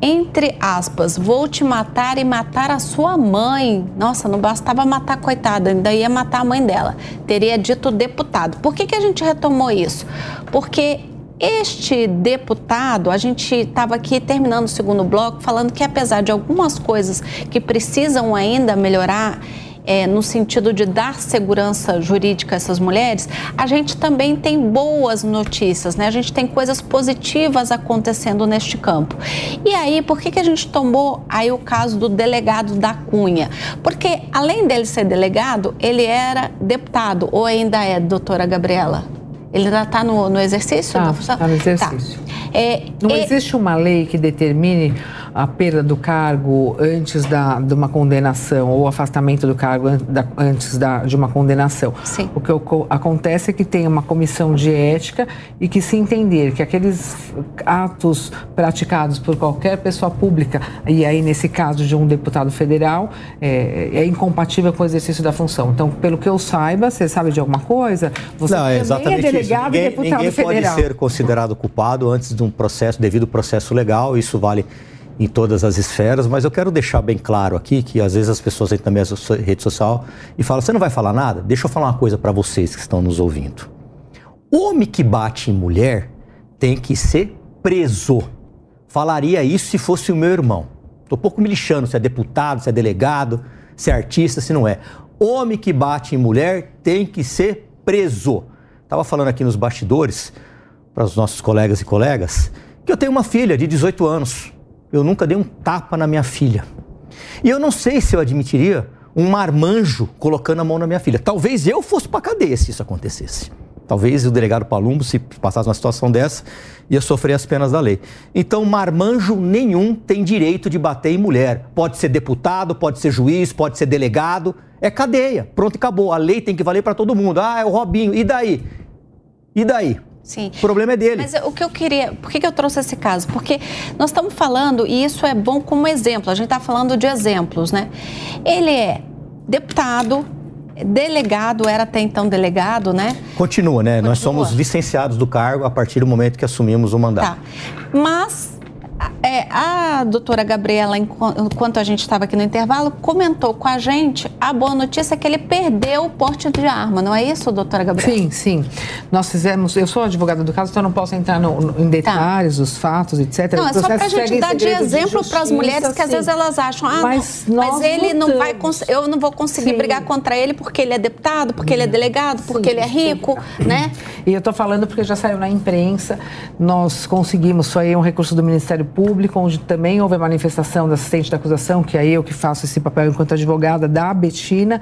entre aspas, vou te matar e matar a sua mãe. Nossa, não bastava matar coitada, ainda ia matar a mãe dela. Teria dito deputado. Por que, que a gente retomou isso? Porque este deputado, a gente estava aqui terminando o segundo bloco falando que apesar de algumas coisas que precisam ainda melhorar, é, no sentido de dar segurança jurídica a essas mulheres, a gente também tem boas notícias, né? A gente tem coisas positivas acontecendo neste campo. E aí, por que, que a gente tomou aí o caso do delegado da Cunha? Porque além dele ser delegado, ele era deputado, ou ainda é, doutora Gabriela? Ele ainda está no, no, exercício? Está tá no exercício. Tá. É, não é... existe uma lei que determine a perda do cargo antes da, de uma condenação ou afastamento do cargo antes da, de uma condenação. Sim. O que acontece é que tem uma comissão de ética e que se entender que aqueles atos praticados por qualquer pessoa pública, e aí nesse caso de um deputado federal, é, é incompatível com o exercício da função. Então, pelo que eu saiba, você sabe de alguma coisa? Você Não, é exatamente é delegado ninguém, e deputado ninguém federal. pode ser considerado culpado antes de um processo, devido processo legal, isso vale em todas as esferas, mas eu quero deixar bem claro aqui que às vezes as pessoas entram na minha rede social e falam: você não vai falar nada? Deixa eu falar uma coisa para vocês que estão nos ouvindo. Homem que bate em mulher tem que ser preso. Falaria isso se fosse o meu irmão. Estou pouco me lixando se é deputado, se é delegado, se é artista, se não é. Homem que bate em mulher tem que ser preso. Estava falando aqui nos bastidores, para os nossos colegas e colegas, que eu tenho uma filha de 18 anos. Eu nunca dei um tapa na minha filha. E eu não sei se eu admitiria um marmanjo colocando a mão na minha filha. Talvez eu fosse para cadeia se isso acontecesse. Talvez o delegado Palumbo, se passasse uma situação dessa, ia sofrer as penas da lei. Então, marmanjo nenhum tem direito de bater em mulher. Pode ser deputado, pode ser juiz, pode ser delegado. É cadeia. Pronto, acabou. A lei tem que valer para todo mundo. Ah, é o Robinho. E daí? E daí? Sim. O problema é dele. Mas o que eu queria. Por que, que eu trouxe esse caso? Porque nós estamos falando, e isso é bom como exemplo, a gente está falando de exemplos, né? Ele é deputado, delegado, era até então delegado, né? Continua, né? Continua. Nós somos licenciados do cargo a partir do momento que assumimos o mandato. Tá. Mas é, a doutora Gabriela, enquanto a gente estava aqui no intervalo, comentou com a gente a boa notícia é que ele perdeu o porte de arma, não é isso, doutora Gabriela? Sim, sim. Nós fizemos, eu sou advogada do caso, então não posso entrar no, no, em detalhes, tá. os fatos, etc. Não, é só para a gente dar de exemplo para as mulheres que às vezes elas acham, ah, mas, não, mas ele lutamos. não vai, eu não vou conseguir sim. brigar contra ele porque ele é deputado, porque ele é delegado, porque sim, ele é rico, sim. né? E eu estou falando porque já saiu na imprensa, nós conseguimos, foi um recurso do Ministério Público, onde também houve a manifestação da assistente da acusação, que é eu que faço esse papel enquanto advogada da Betina,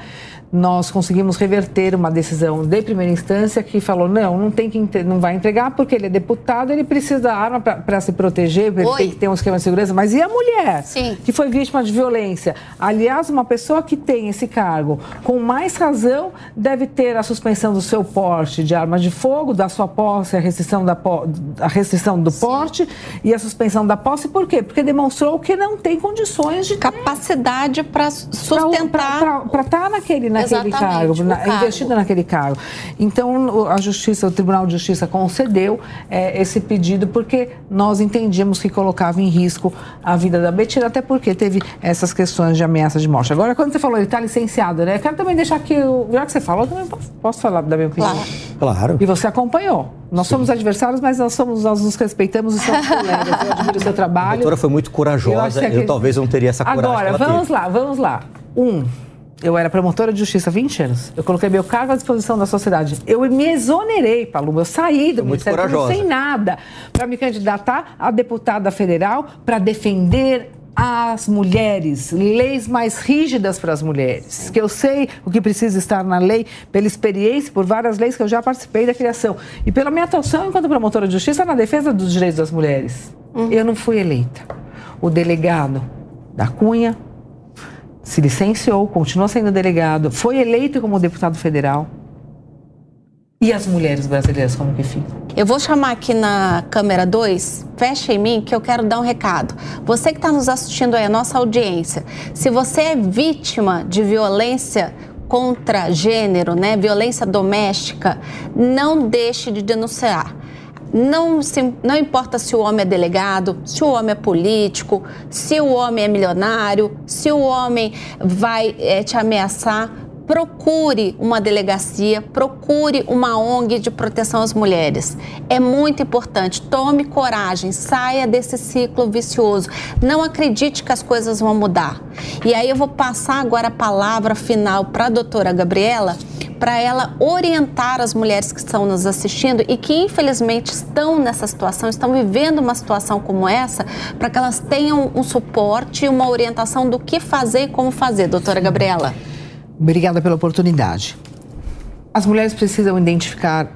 nós conseguimos reverter uma decisão de primeira instância que falou não, não tem que não vai entregar porque ele é deputado, ele precisa da arma para se proteger, ele Oi. tem que ter um esquema de segurança. Mas e a mulher Sim. que foi vítima de violência? Aliás, uma pessoa que tem esse cargo, com mais razão, deve ter a suspensão do seu porte de arma de fogo, da sua posse, a restrição, da, a restrição do Sim. porte e a suspensão da posse. Por quê? Porque demonstrou que não tem condições de capacidade para sustentar para estar tá naquele naquele cargo, na, cargo, investida naquele cargo. Então, a Justiça, o Tribunal de Justiça concedeu é, esse pedido porque nós entendíamos que colocava em risco a vida da Betina, até porque teve essas questões de ameaça de morte. Agora, quando você falou, ele está licenciado, né? Eu quero também deixar aqui, já que você falou, eu também posso falar da minha opinião. Claro. claro. E você acompanhou. Nós Sim. somos adversários, mas nós, somos, nós nos respeitamos e somos colegas. Eu admiro o seu trabalho. A doutora foi muito corajosa. Eu, eu talvez não teria essa coragem. Agora, vamos teve. lá, vamos lá. Um, eu era promotora de justiça há 20 anos. Eu coloquei meu cargo à disposição da sociedade. Eu me exonerei, Paloma. Eu saí do Muito Ministério Público sem nada para me candidatar a deputada federal para defender as mulheres, leis mais rígidas para as mulheres, que eu sei o que precisa estar na lei, pela experiência, por várias leis que eu já participei da criação, e pela minha atuação enquanto promotora de justiça na defesa dos direitos das mulheres. Uhum. Eu não fui eleita. O delegado da Cunha se licenciou, continua sendo delegado, foi eleito como deputado federal. E as mulheres brasileiras, como que ficam? Eu vou chamar aqui na câmera 2, fecha em mim, que eu quero dar um recado. Você que está nos assistindo aí, a nossa audiência, se você é vítima de violência contra gênero, né, violência doméstica, não deixe de denunciar. Não, se, não importa se o homem é delegado, se o homem é político, se o homem é milionário, se o homem vai é, te ameaçar, procure uma delegacia, procure uma ONG de proteção às mulheres. É muito importante. Tome coragem, saia desse ciclo vicioso. Não acredite que as coisas vão mudar. E aí eu vou passar agora a palavra final para a doutora Gabriela para ela orientar as mulheres que estão nos assistindo e que infelizmente estão nessa situação, estão vivendo uma situação como essa, para que elas tenham um suporte e uma orientação do que fazer e como fazer, doutora Gabriela. Obrigada pela oportunidade. As mulheres precisam identificar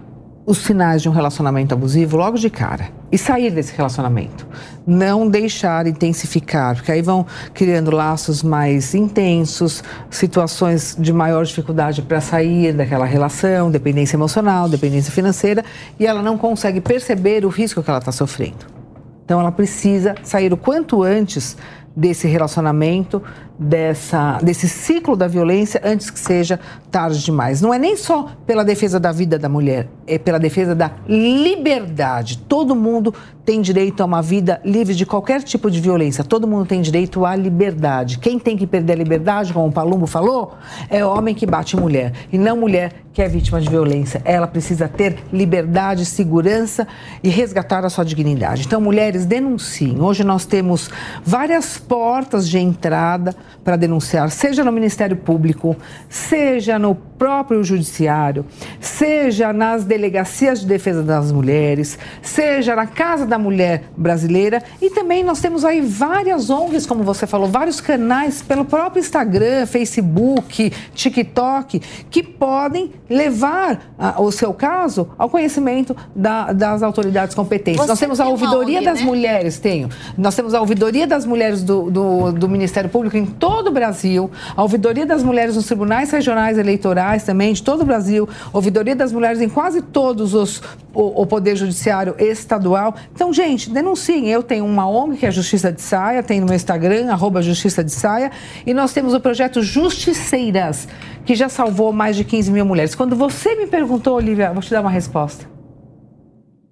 os sinais de um relacionamento abusivo logo de cara e sair desse relacionamento. Não deixar intensificar, porque aí vão criando laços mais intensos, situações de maior dificuldade para sair daquela relação, dependência emocional, dependência financeira, e ela não consegue perceber o risco que ela está sofrendo. Então ela precisa sair o quanto antes desse relacionamento, dessa, desse ciclo da violência antes que seja tarde demais. Não é nem só pela defesa da vida da mulher, é pela defesa da liberdade. Todo mundo tem direito a uma vida livre de qualquer tipo de violência. Todo mundo tem direito à liberdade. Quem tem que perder a liberdade, como o Palumbo falou, é homem que bate mulher e não mulher que é vítima de violência. Ela precisa ter liberdade, segurança e resgatar a sua dignidade. Então, mulheres, denunciem. Hoje nós temos várias portas de entrada para denunciar, seja no Ministério Público, seja no próprio Judiciário, seja nas delegacias de defesa das mulheres, seja na Casa da Mulher Brasileira e também nós temos aí várias ONGs, como você falou, vários canais pelo próprio Instagram, Facebook, TikTok, que podem levar ah, o seu caso ao conhecimento da, das autoridades competentes. Você nós temos a ouvidoria ONG, das né? mulheres, tenho. Nós temos a ouvidoria das mulheres do, do, do Ministério Público em todo o Brasil, a ouvidoria das mulheres nos tribunais regionais eleitorais também de todo o Brasil, ouvidoria das mulheres em quase todos os o, o poder judiciário estadual. Então, gente, denunciem. Eu tenho uma ONG que é Justiça de Saia, tem no meu Instagram arroba Justiça de Saia, e nós temos o projeto Justiceiras, que já salvou mais de 15 mil mulheres. Quando você me perguntou, Olivia, vou te dar uma resposta.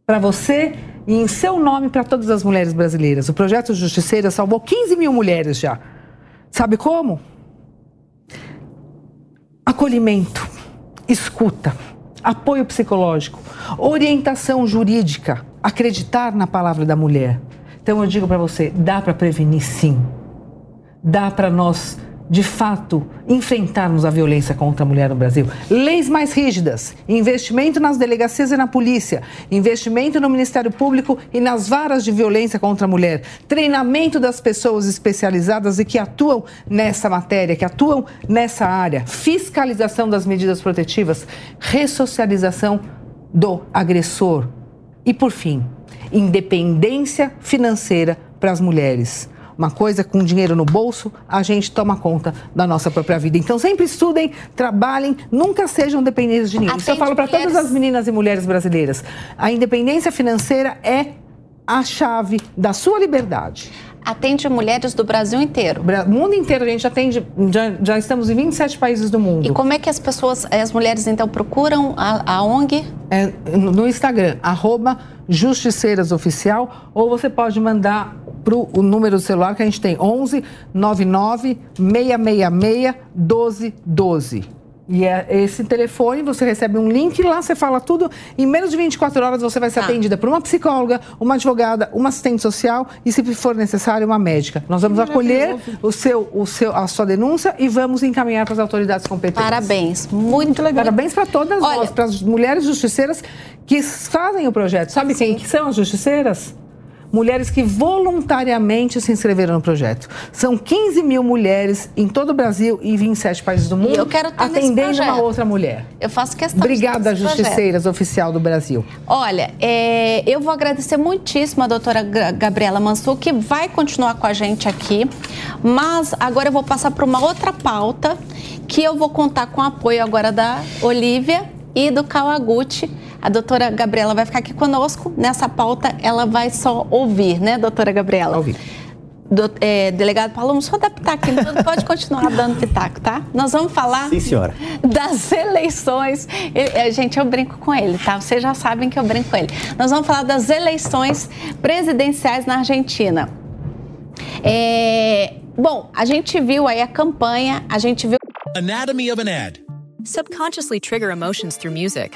Para você e em seu nome para todas as mulheres brasileiras. O projeto Justiceira salvou 15 mil mulheres já. Sabe como? Acolhimento, escuta, apoio psicológico, orientação jurídica, acreditar na palavra da mulher. Então eu digo para você, dá para prevenir sim. Dá para nós de fato, enfrentarmos a violência contra a mulher no Brasil. Leis mais rígidas, investimento nas delegacias e na polícia, investimento no Ministério Público e nas varas de violência contra a mulher, treinamento das pessoas especializadas e que atuam nessa matéria, que atuam nessa área, fiscalização das medidas protetivas, ressocialização do agressor. E, por fim, independência financeira para as mulheres uma coisa com dinheiro no bolso, a gente toma conta da nossa própria vida. Então sempre estudem, trabalhem, nunca sejam dependentes de ninguém. Isso eu falo para todas as meninas e mulheres brasileiras. A independência financeira é a chave da sua liberdade atende mulheres do Brasil inteiro. O mundo inteiro a gente atende, já, já, estamos em 27 países do mundo. E como é que as pessoas, as mulheres então procuram a, a ONG? É, no Instagram, arroba Justiceiras Oficial, ou você pode mandar para o número do celular que a gente tem, 11 99 666 1212. E é esse telefone, você recebe um link lá, você fala tudo. Em menos de 24 horas você vai ser ah. atendida por uma psicóloga, uma advogada, uma assistente social e, se for necessário, uma médica. Nós vamos acolher o seu, o seu, a sua denúncia e vamos encaminhar para as autoridades competentes. Parabéns, muito legal. Parabéns para todas Olha, nós, para as mulheres justiceiras que fazem o projeto. Sabe quem que são as justiceiras? Mulheres que voluntariamente se inscreveram no projeto. São 15 mil mulheres em todo o Brasil e 27 países do mundo e eu quero atendendo uma outra mulher. Eu faço questão Obrigada, Justiceiras projeto. Oficial do Brasil. Olha, é, eu vou agradecer muitíssimo a doutora Gabriela Mansur, que vai continuar com a gente aqui, mas agora eu vou passar para uma outra pauta que eu vou contar com o apoio agora da Olivia e do Kawaguchi a doutora Gabriela vai ficar aqui conosco. Nessa pauta, ela vai só ouvir, né, doutora Gabriela? Ouvir. Do, é, delegado Paulo, só dar pitaco, então pode continuar dando pitaco, tá? Nós vamos falar Sim, senhora. das eleições. Ele, gente, eu brinco com ele, tá? Vocês já sabem que eu brinco com ele. Nós vamos falar das eleições presidenciais na Argentina. É, bom, a gente viu aí a campanha, a gente viu. Anatomy of an ad. Subconsciously trigger emotions through music.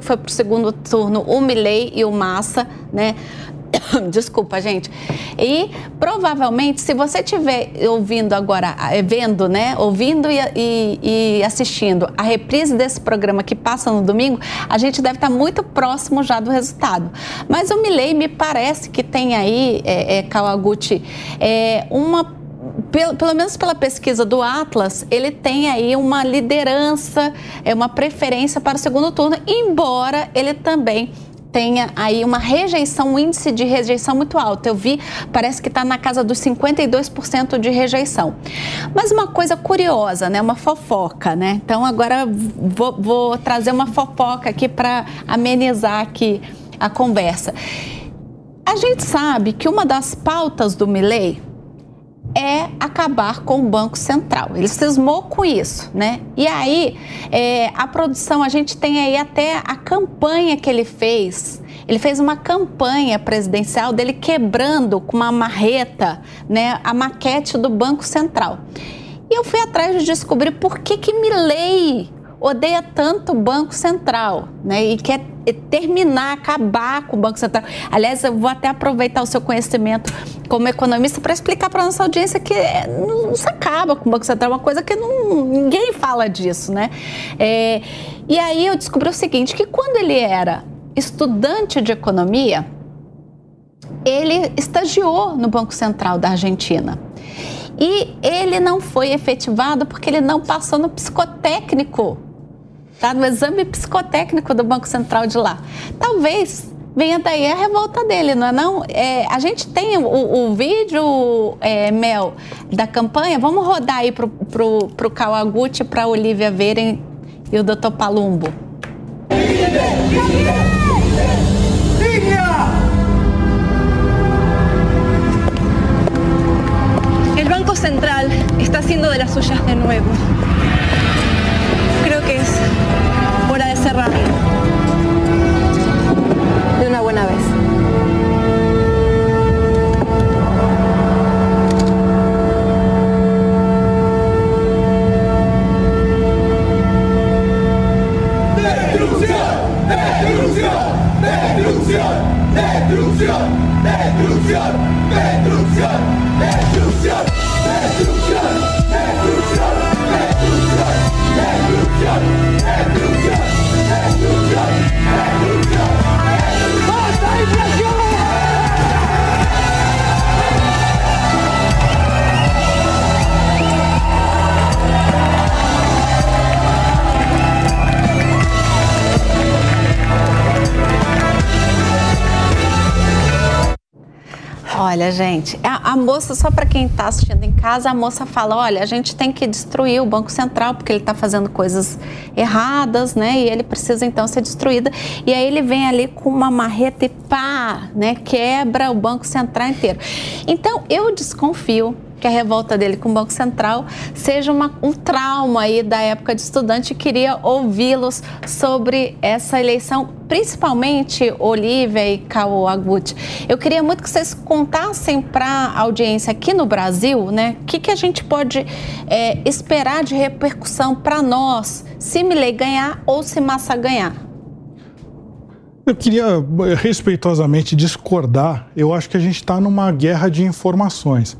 foi para o segundo turno o Milley e o Massa, né? Desculpa, gente. E provavelmente, se você estiver ouvindo agora, eh, vendo, né? Ouvindo e, e, e, assistindo a reprise desse programa que passa no domingo, a gente deve estar muito próximo já do resultado. Mas o Milley me parece que tem aí, é, é, Kawaguchi, é, uma pelo, pelo, menos pela pesquisa do Atlas, ele tem aí uma liderança, é uma preferência para o segundo turno, embora ele também tenha aí uma rejeição, um índice de rejeição muito alto. Eu vi, parece que está na casa dos 52% de rejeição. Mas uma coisa curiosa, né? Uma fofoca, né? Então agora vou, vou trazer uma fofoca aqui para amenizar aqui a conversa. A gente sabe que uma das pautas do Milley é acabar com o Banco Central. Ele cismou com isso, né? E aí, é, a produção, a gente tem aí até a campanha que ele fez. Ele fez uma campanha presidencial dele quebrando com uma marreta, né, a maquete do Banco Central. E eu fui atrás de descobrir por que que Milley odeia tanto o Banco Central, né? E quer terminar, acabar com o Banco Central. Aliás, eu vou até aproveitar o seu conhecimento como economista para explicar para a nossa audiência que é, não, se acaba com o Banco Central, é uma coisa que não, ninguém fala disso, né? É, e aí eu descobri o seguinte, que quando ele era estudante de economia, ele estagiou no Banco Central da Argentina. E ele não foi efetivado porque ele não passou no psicotécnico tá? no exame psicotécnico do Banco Central de lá. Talvez venha daí a revolta dele, não é não? É, a gente tem o, o vídeo, é, Mel, da campanha, vamos rodar aí pro, pro, pro Kawaguchi, pra Olivia verem e o Dr. Palumbo. El Banco Central está haciendo de las suyas de nuevo. Hora de cerrarlo. De una buena vez. Olha, gente, a, a moça, só para quem está assistindo em casa, a moça fala: olha, a gente tem que destruir o Banco Central porque ele está fazendo coisas erradas, né? E ele precisa então ser destruído. E aí ele vem ali com uma marreta e pá, né? Quebra o Banco Central inteiro. Então eu desconfio que a revolta dele com o Banco Central seja uma, um trauma aí da época de estudante. Queria ouvi-los sobre essa eleição, principalmente Olivia e Kao Agut. Eu queria muito que vocês contassem para a audiência aqui no Brasil, né, o que, que a gente pode é, esperar de repercussão para nós se Milley ganhar ou se Massa ganhar. Eu queria respeitosamente discordar. Eu acho que a gente está numa guerra de informações.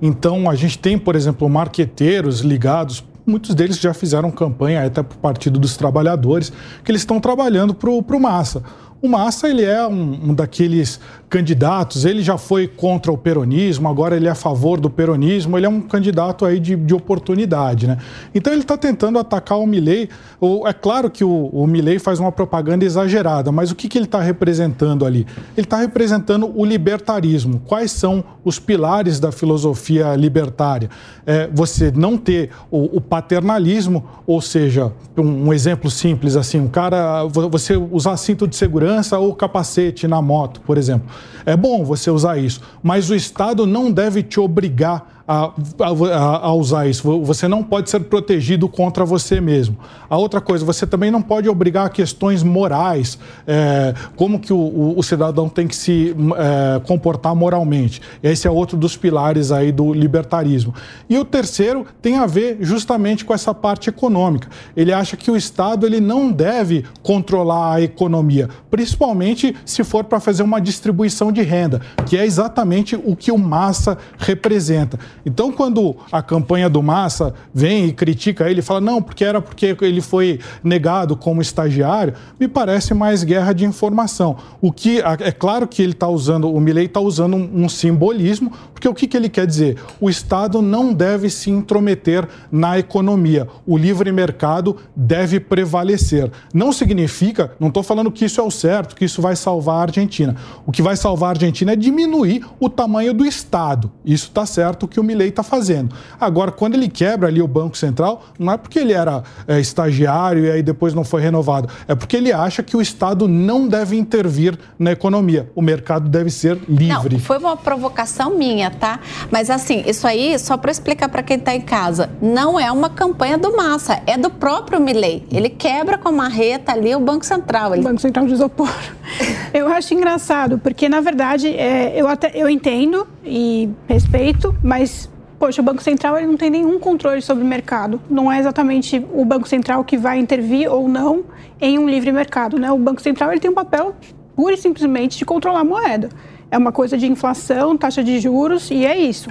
Então, a gente tem, por exemplo, marqueteiros ligados muitos deles já fizeram campanha até para o Partido dos Trabalhadores, que eles estão trabalhando para o Massa. O Massa ele é um, um, daqueles candidatos, ele já foi contra o peronismo, agora ele é a favor do peronismo, ele é um candidato aí de, de oportunidade, né? Então ele está tentando atacar o Milley. O, é claro que o, o Milley faz uma propaganda exagerada, mas o que, que ele está representando ali? Ele está representando o libertarismo. Quais são os pilares da filosofia libertária? É, você não ter o, o paternalismo, ou seja, um, um exemplo simples assim, um cara, você usar cinto de segurança segurança ou capacete na moto, por exemplo. É bom você usar isso, mas o Estado não deve te obrigar a, a, a, usar isso. Você não pode ser protegido contra você mesmo. A outra coisa, você também não pode obrigar a questões morais, é, como que o, o, o, cidadão tem que se é, comportar moralmente. Esse é outro dos pilares aí do libertarismo. E o terceiro tem a ver justamente com essa parte econômica. Ele acha que o Estado ele não deve controlar a economia, principalmente se for para fazer uma distribuição de renda, que é exatamente o que o Massa representa. Então, quando a campanha do Massa vem e critica ele, fala, não, porque era porque ele foi negado como estagiário, me parece mais guerra de informação. O que é claro que ele está usando, o Milley está usando um, um, simbolismo, porque o que, que ele quer dizer? O Estado não deve se intrometer na economia. O livre mercado deve prevalecer. Não significa, não estou falando que isso é o certo, que isso vai salvar a Argentina. O que vai salvar a Argentina é diminuir o tamanho do Estado. Isso está certo que o Milley está fazendo. Agora, quando ele quebra ali o Banco Central, não é porque ele era é, estagiário e aí depois não foi renovado, é porque ele acha que o Estado não deve intervir na economia. O mercado deve ser livre. Não, foi uma provocação minha, tá? Mas assim, isso aí, só para explicar para quem está em casa, não é uma campanha do Massa, é do próprio Milley. Ele quebra com a marreta ali o Banco Central. Ele... Banco Central de isopor. Eu acho engraçado, porque na verdade é, eu até eu entendo e respeito, mas poxa, o Banco Central ele não tem nenhum controle sobre o mercado. Não é exatamente o Banco Central que vai intervir ou não em um livre mercado, né? O Banco Central ele tem um papel pura e simplesmente de controlar a moeda. É uma coisa de inflação, taxa de juros e é isso.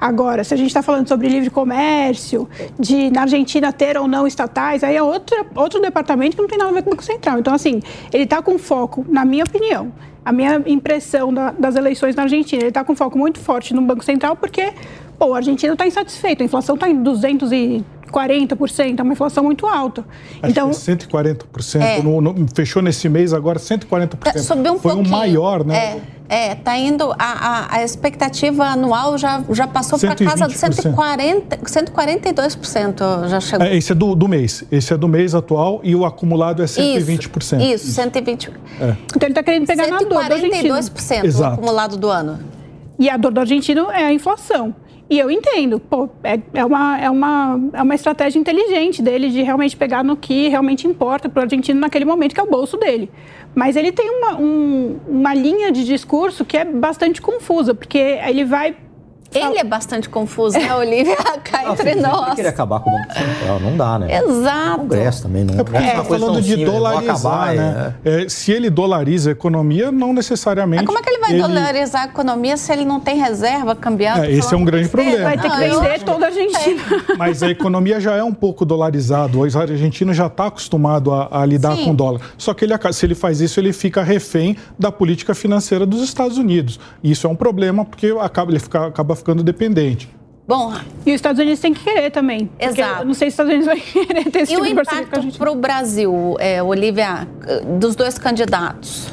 Agora, se a gente está falando sobre livre comércio, de na Argentina ter ou não estatais, aí é outro, outro departamento que não tem nada a ver com o Banco Central. Então, assim, ele está com foco, na minha opinião, a minha impressão da, das eleições na Argentina, ele está com foco muito forte no Banco Central porque pô, a Argentina está insatisfeita, a inflação está em 200 e 40%, é uma inflação muito alta. Acho então, que 140%. É. No, no, fechou nesse mês agora 140%. Subiu um Foi pouquinho. um maior, né? É, é tá indo. A, a, a expectativa anual já, já passou para casa de 140, 142% já chegou. É, esse é do, do mês. Esse é do mês atual e o acumulado é 120%. Isso, isso 120%. É. Então ele está querendo pegar 142% na dor do argentino. 142% o acumulado do ano. E a dor do argentino é a inflação. E eu entendo, pô, é, é, uma, é, uma, é uma estratégia inteligente dele de realmente pegar no que realmente importa para o argentino naquele momento, que é o bolso dele. Mas ele tem uma, um, uma linha de discurso que é bastante confusa, porque ele vai ele é bastante confuso, né, Olivia? Cá entre nós. querer acabar com o Banco Central, não dá, né? Exato. O Congresso também não é. Porque é, falando de né? dolarizar, acabar, né? É. É, se ele dolariza a economia, não necessariamente... Mas como é que ele vai ele... dolarizar a economia se ele não tem reserva cambiando? É, esse é um grande problema. Vai ter que vender toda a Argentina. Mas a economia já é um pouco dolarizada. O argentino já está acostumado a, a lidar Sim. com dólar. Só que ele, se ele faz isso, ele fica refém da política financeira dos Estados Unidos. E isso é um problema porque acaba, ele fica, acaba ficando dependente. Bom, e os Estados Unidos têm que querer também. Exato. Não sei se os Estados Unidos vão querer ter esse e tipo o impacto para o Brasil, é, Olivia, dos dois candidatos?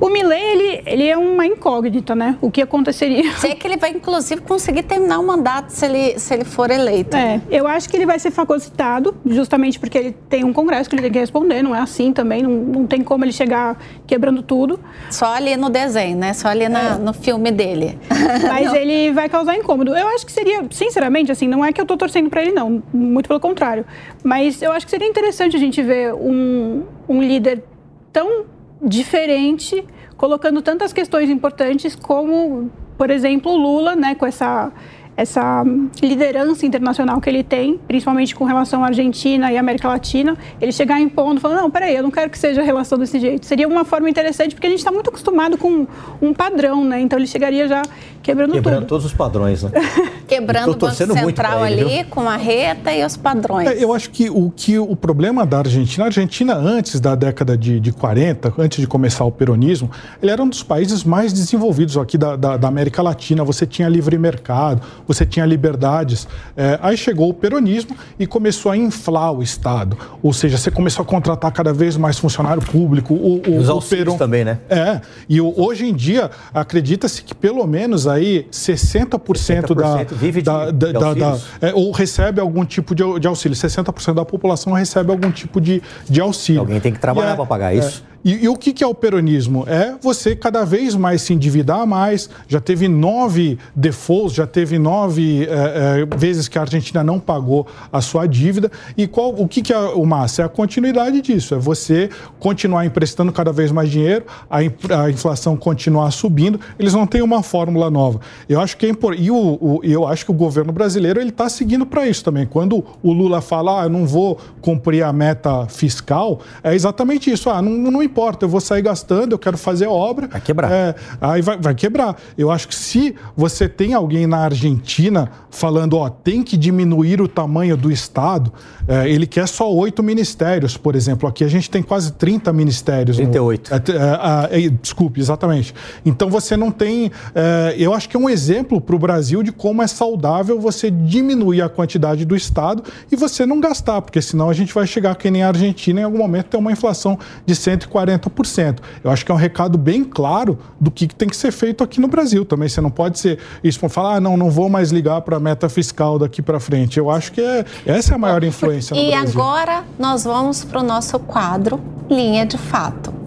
O Milley, ele, ele é uma incógnita, né? O que aconteceria? Se é que ele vai, inclusive, conseguir terminar o mandato se ele, se ele for eleito. É, eu acho que ele vai ser fagocitado, justamente porque ele tem um congresso que ele tem que responder, não é assim também, não, não tem como ele chegar quebrando tudo. Só ali no desenho, né? Só ali na, é. no filme dele. Mas ele vai causar incômodo. Eu acho que seria, sinceramente, assim, não é que eu tô torcendo para ele, não, muito pelo contrário. Mas eu acho que seria interessante a gente ver um, um líder tão diferente, colocando tantas questões importantes como, por exemplo, o Lula, né, com essa essa liderança internacional que ele tem, principalmente com relação à Argentina e América Latina, ele chegar impondo, falando, não, peraí, eu não quero que seja a relação desse jeito. Seria uma forma interessante, porque a gente está muito acostumado com um padrão, né? Então ele chegaria já quebrando, quebrando tudo. todos os padrões, né? quebrando o Banco Central ele, ali, viu? com a reta e os padrões. É, eu acho que o, que o problema da Argentina, a Argentina antes da década de, de 40, antes de começar o peronismo, ele era um dos países mais desenvolvidos aqui da, da, da América Latina. Você tinha livre mercado, você tinha liberdades. É, aí chegou o peronismo e começou a inflar o Estado. Ou seja, você começou a contratar cada vez mais funcionário público. O, o, Os auxílios Peron... também, né? É. E o, hoje em dia, acredita-se que pelo menos aí aí, 60%, 60% da, vive de, da, da, da, da é, ou recebe algum tipo de, de auxílio. 60% da população recebe algum tipo de, de auxílio. Alguém tem que trabalhar é, para pagar isso. E, e, o que, que é o peronismo? É você cada vez mais se endividar mais. Já teve nove defaults, já teve nove é, é, vezes que a Argentina não pagou a sua dívida. E qual, o que, que é o massa? É a continuidade disso. É você continuar emprestando cada vez mais dinheiro, a, a inflação continuar subindo. Eles não têm uma fórmula nova. Eu acho que é importante. E o, o, eu acho que o governo brasileiro ele está seguindo para isso também. Quando o Lula fala, ah, eu não vou cumprir a meta fiscal, é exatamente isso. Ah, não, não importa, eu vou sair gastando, eu quero fazer obra. Vai quebrar. É, aí vai, vai, quebrar. Eu acho que se você tem alguém na Argentina falando, ó, tem que diminuir o tamanho do Estado, é, ele quer só oito ministérios, por exemplo. Aqui a gente tem quase 30 ministérios. 38. No, é, é, é, desculpe, exatamente. Então você não tem. É, eu acho que é um exemplo para o Brasil de como é saudável você diminuir a quantidade do Estado e você não gastar, porque senão a gente vai chegar que nem a Argentina em algum momento ter uma inflação de 140 40%. Eu acho que é um recado bem claro do que tem que ser feito aqui no Brasil também. Você não pode ser isso para falar, ah, não, não vou mais ligar para a meta fiscal daqui para frente. Eu acho que é, essa é a maior influência no e Brasil. E agora nós vamos para o nosso quadro Linha de Fato.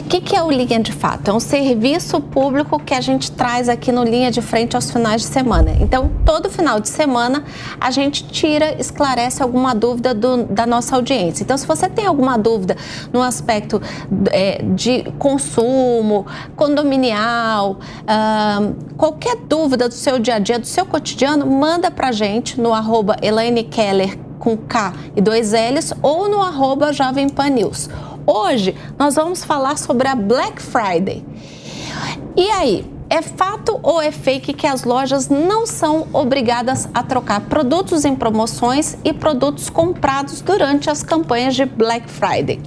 O que, que, é o Linha de Fato? É um serviço público que a gente traz aqui no Linha de Frente aos finais de semana. Então, todo final de semana, a gente tira, esclarece alguma dúvida do, da nossa audiência. Então, se você tem alguma dúvida no aspecto é, de consumo, condominial, qualquer dúvida do seu dia a dia, do seu cotidiano, manda para a gente no arroba Elaine Keller com K e dois L's ou no arroba Jovem Pan News. Hoje nós vamos falar sobre a Black Friday. E aí, é fato ou é fake que as lojas não são obrigadas a trocar produtos em promoções e produtos comprados durante as campanhas de Black Friday?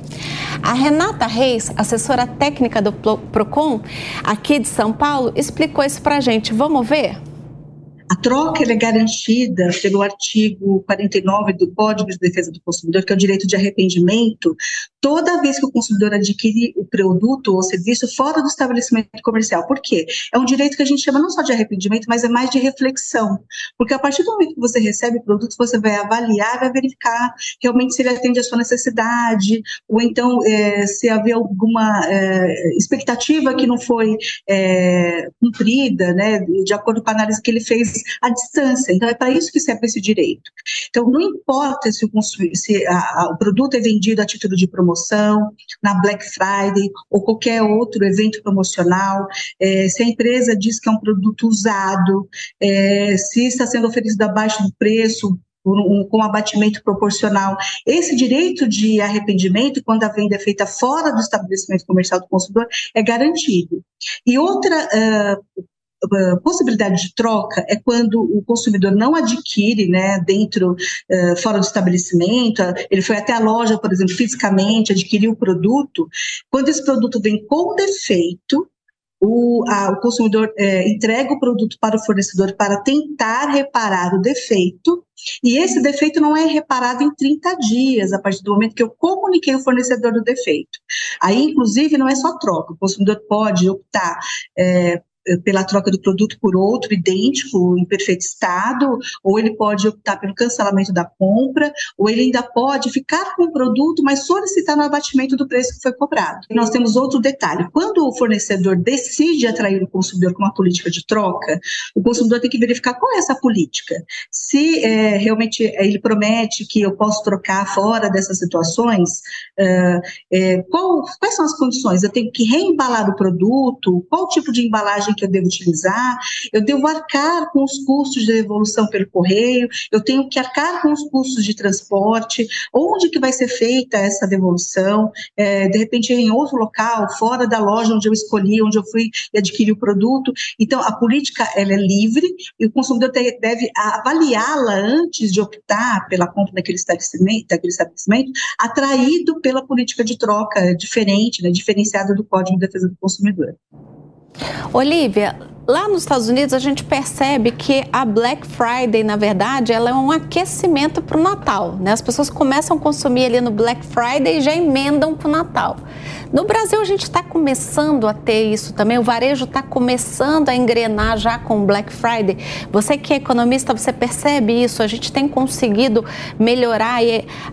A Renata Reis, assessora técnica do Procon, aqui de São Paulo, explicou isso para a gente. Vamos ver? A troca é garantida pelo artigo 49 do Código de Defesa do Consumidor, que é o direito de arrependimento, toda vez que o consumidor adquire o produto ou serviço fora do estabelecimento comercial. Por quê? É um direito que a gente chama não só de arrependimento, mas é mais de reflexão. Porque a partir do momento que você recebe o produto, você vai avaliar, vai verificar realmente se ele atende à sua necessidade, ou então é, se havia alguma é, expectativa que não foi é, cumprida, né, de acordo com a análise que ele fez à distância. Então, é para isso que serve esse direito. Então, não importa se o, se a, a, o produto é vendido a título de promoção, na Black Friday ou qualquer outro evento promocional, é, se a empresa diz que é um produto usado, é, se está sendo oferecido abaixo do preço, com abatimento proporcional. Esse direito de arrependimento, quando a venda é feita fora do estabelecimento comercial do consumidor, é garantido. E outra uh, possibilidade de troca é quando o consumidor não adquire, né, dentro, uh, fora do estabelecimento, ele foi até a loja, por exemplo, fisicamente, adquiriu o produto, quando esse produto vem com defeito, o, a, o consumidor é, entrega o produto para o fornecedor para tentar reparar o defeito, e esse defeito não é reparado em 30 dias, a partir do momento que eu comuniquei o fornecedor do defeito. Aí, inclusive, não é só troca, o consumidor pode optar é, eh, pela troca do produto por outro idêntico, em perfeito estado, ou ele pode optar pelo cancelamento da compra, ou ele ainda pode ficar com o produto, mas solicitar no abatimento do preço que foi cobrado. E nós temos outro detalhe: quando o fornecedor decide atrair o consumidor com uma política de troca, o consumidor tem que verificar qual é essa política. Se é, realmente ele promete que eu posso trocar fora dessas situações, é, é, qual, quais são as condições? Eu tenho que reembalar o produto? Qual tipo de embalagem que eu devo utilizar, eu devo arcar com os custos de devolução pelo correio, eu tenho que arcar com os custos de transporte, onde que vai ser feita essa devolução, é, de repente em outro local, fora da loja onde eu escolhi, onde eu fui e adquiri o produto. Então, a política ela é livre e o consumidor deve avaliá-la antes de optar pela compra daquele estabelecimento, daquele estabelecimento, atraído pela política de troca diferente, né, diferenciada do Código de Defesa do Consumidor. Olivia, lá nos Estados Unidos a gente percebe que a Black Friday, na verdade, ela é um aquecimento para o Natal. Né? As pessoas começam a consumir ali no Black Friday e já emendam para o Natal. No Brasil, a gente está começando a ter isso também. O varejo está começando a engrenar já com o Black Friday. Você que é economista, você percebe isso? A gente tem conseguido melhorar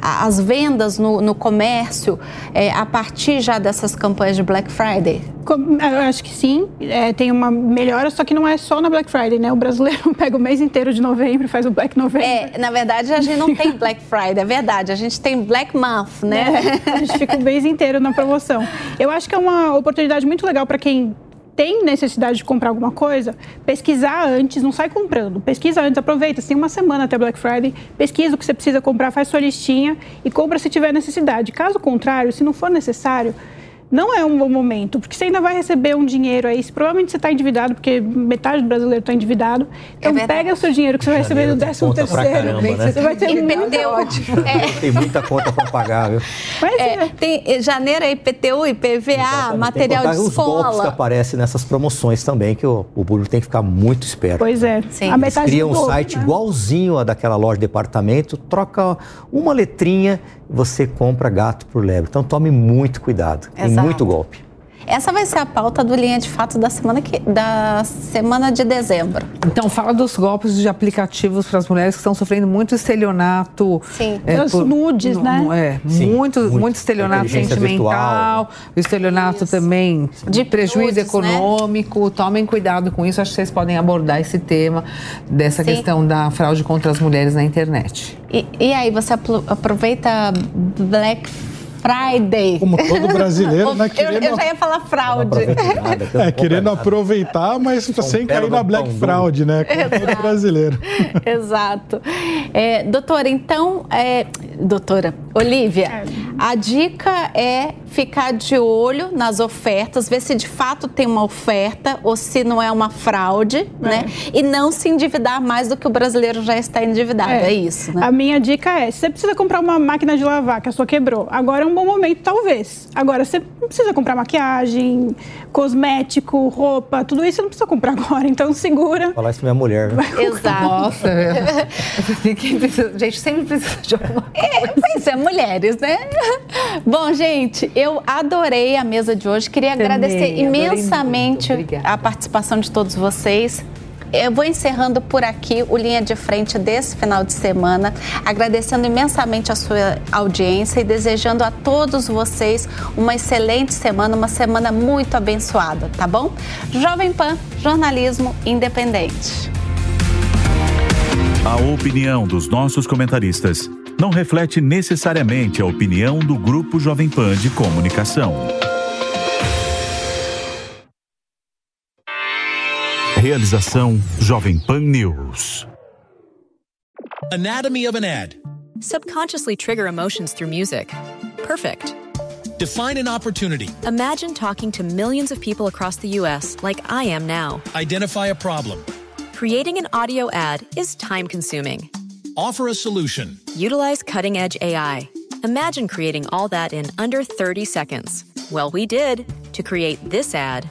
as vendas no, no comércio é, a partir já dessas campanhas de Black Friday? Eu acho que sim, é, tem uma melhora, só que não é só na Black Friday, né? O brasileiro pega o mês inteiro de novembro e faz o Black November. É, na verdade, a gente não tem Black Friday, é verdade. A gente tem Black Month, né? É, a gente fica o mês inteiro na promoção. Eu acho que é uma oportunidade muito legal para quem tem necessidade de comprar alguma coisa, pesquisar antes, não sai comprando. Pesquisa antes, aproveita, tem uma semana até Black Friday, pesquisa o que você precisa comprar, faz sua listinha e compra se tiver necessidade. Caso contrário, se não for necessário, não é um bom momento, porque você ainda vai receber um dinheiro aí. Provavelmente você está endividado, porque metade do brasileiro está endividado. Então é pega o seu dinheiro que você vai receber do 13 terceiro. Caramba, né? Você vai ter IPTU. Ótimo. É. Tem muita conta para pagar, viu? Mas, é, é. Tem janeiro é IPTU, IPVA, Exatamente. material de escola. Os golpes que aparecem nessas promoções também, que o, o público tem que ficar muito esperto. Pois é. Sim. A metade criam um site né? igualzinho a daquela loja de departamento, troca uma letrinha você compra gato por lebre. Então tome muito cuidado. Exato. Muito golpe. Essa vai ser a pauta do Linha de Fato da semana, que, da semana de dezembro. Então, fala dos golpes de aplicativos para as mulheres que estão sofrendo muito estelionato. Sim, é, os nudes, no, né? É, Sim, muito, muito, muito estelionato sentimental, o estelionato isso. também de prejuízo nudes, né? econômico. Né? Tomem cuidado com isso. Acho que vocês podem abordar esse tema dessa Sim. questão da fraude contra as mulheres na internet. E, e aí, você aproveita Black Friday. Como todo brasileiro, né? Querendo... Eu, eu, já ia falar fraude. Nada, é, querendo aproveitar, mas sem cair na Black Fraud, né? Como Exato. todo brasileiro. Exato. É, doutora, então, é, doutora Olivia, é. a dica é ficar de olho nas ofertas, ver se de fato tem uma oferta ou se não é uma fraude, é. né? E não se endividar mais do que o brasileiro já está endividado. É, é isso, né? A minha dica é: se você precisa comprar uma máquina de lavar que a sua quebrou, agora é um bom momento, talvez. Agora, você não precisa comprar maquiagem, cosmético, roupa, tudo isso você não precisa comprar agora. Então, segura. Falar isso pra minha mulher, né? Exato. Nossa, gente sempre precisa de alguma coisa. É, pois é, mulheres, né? Bom, gente, eu adorei a mesa de hoje. Queria Também, agradecer imensamente a participação de todos vocês. Eu vou encerrando por aqui o Linha de Frente desse final de semana, agradecendo imensamente a sua audiência e desejando a todos vocês uma excelente semana, uma semana muito abençoada, tá bom? Jovem Pan, jornalismo independente. A opinião dos nossos comentaristas não reflete necessariamente a opinião do Grupo Jovem Pan de Comunicação. Realização Jovem Pan News. Anatomy of an ad. Subconsciously trigger emotions through music. Perfect. Define an opportunity. Imagine talking to millions of people across the U.S. like I am now. Identify a problem. Creating an audio ad is time consuming. Offer a solution. Utilize cutting edge AI. Imagine creating all that in under 30 seconds. Well, we did to create this ad.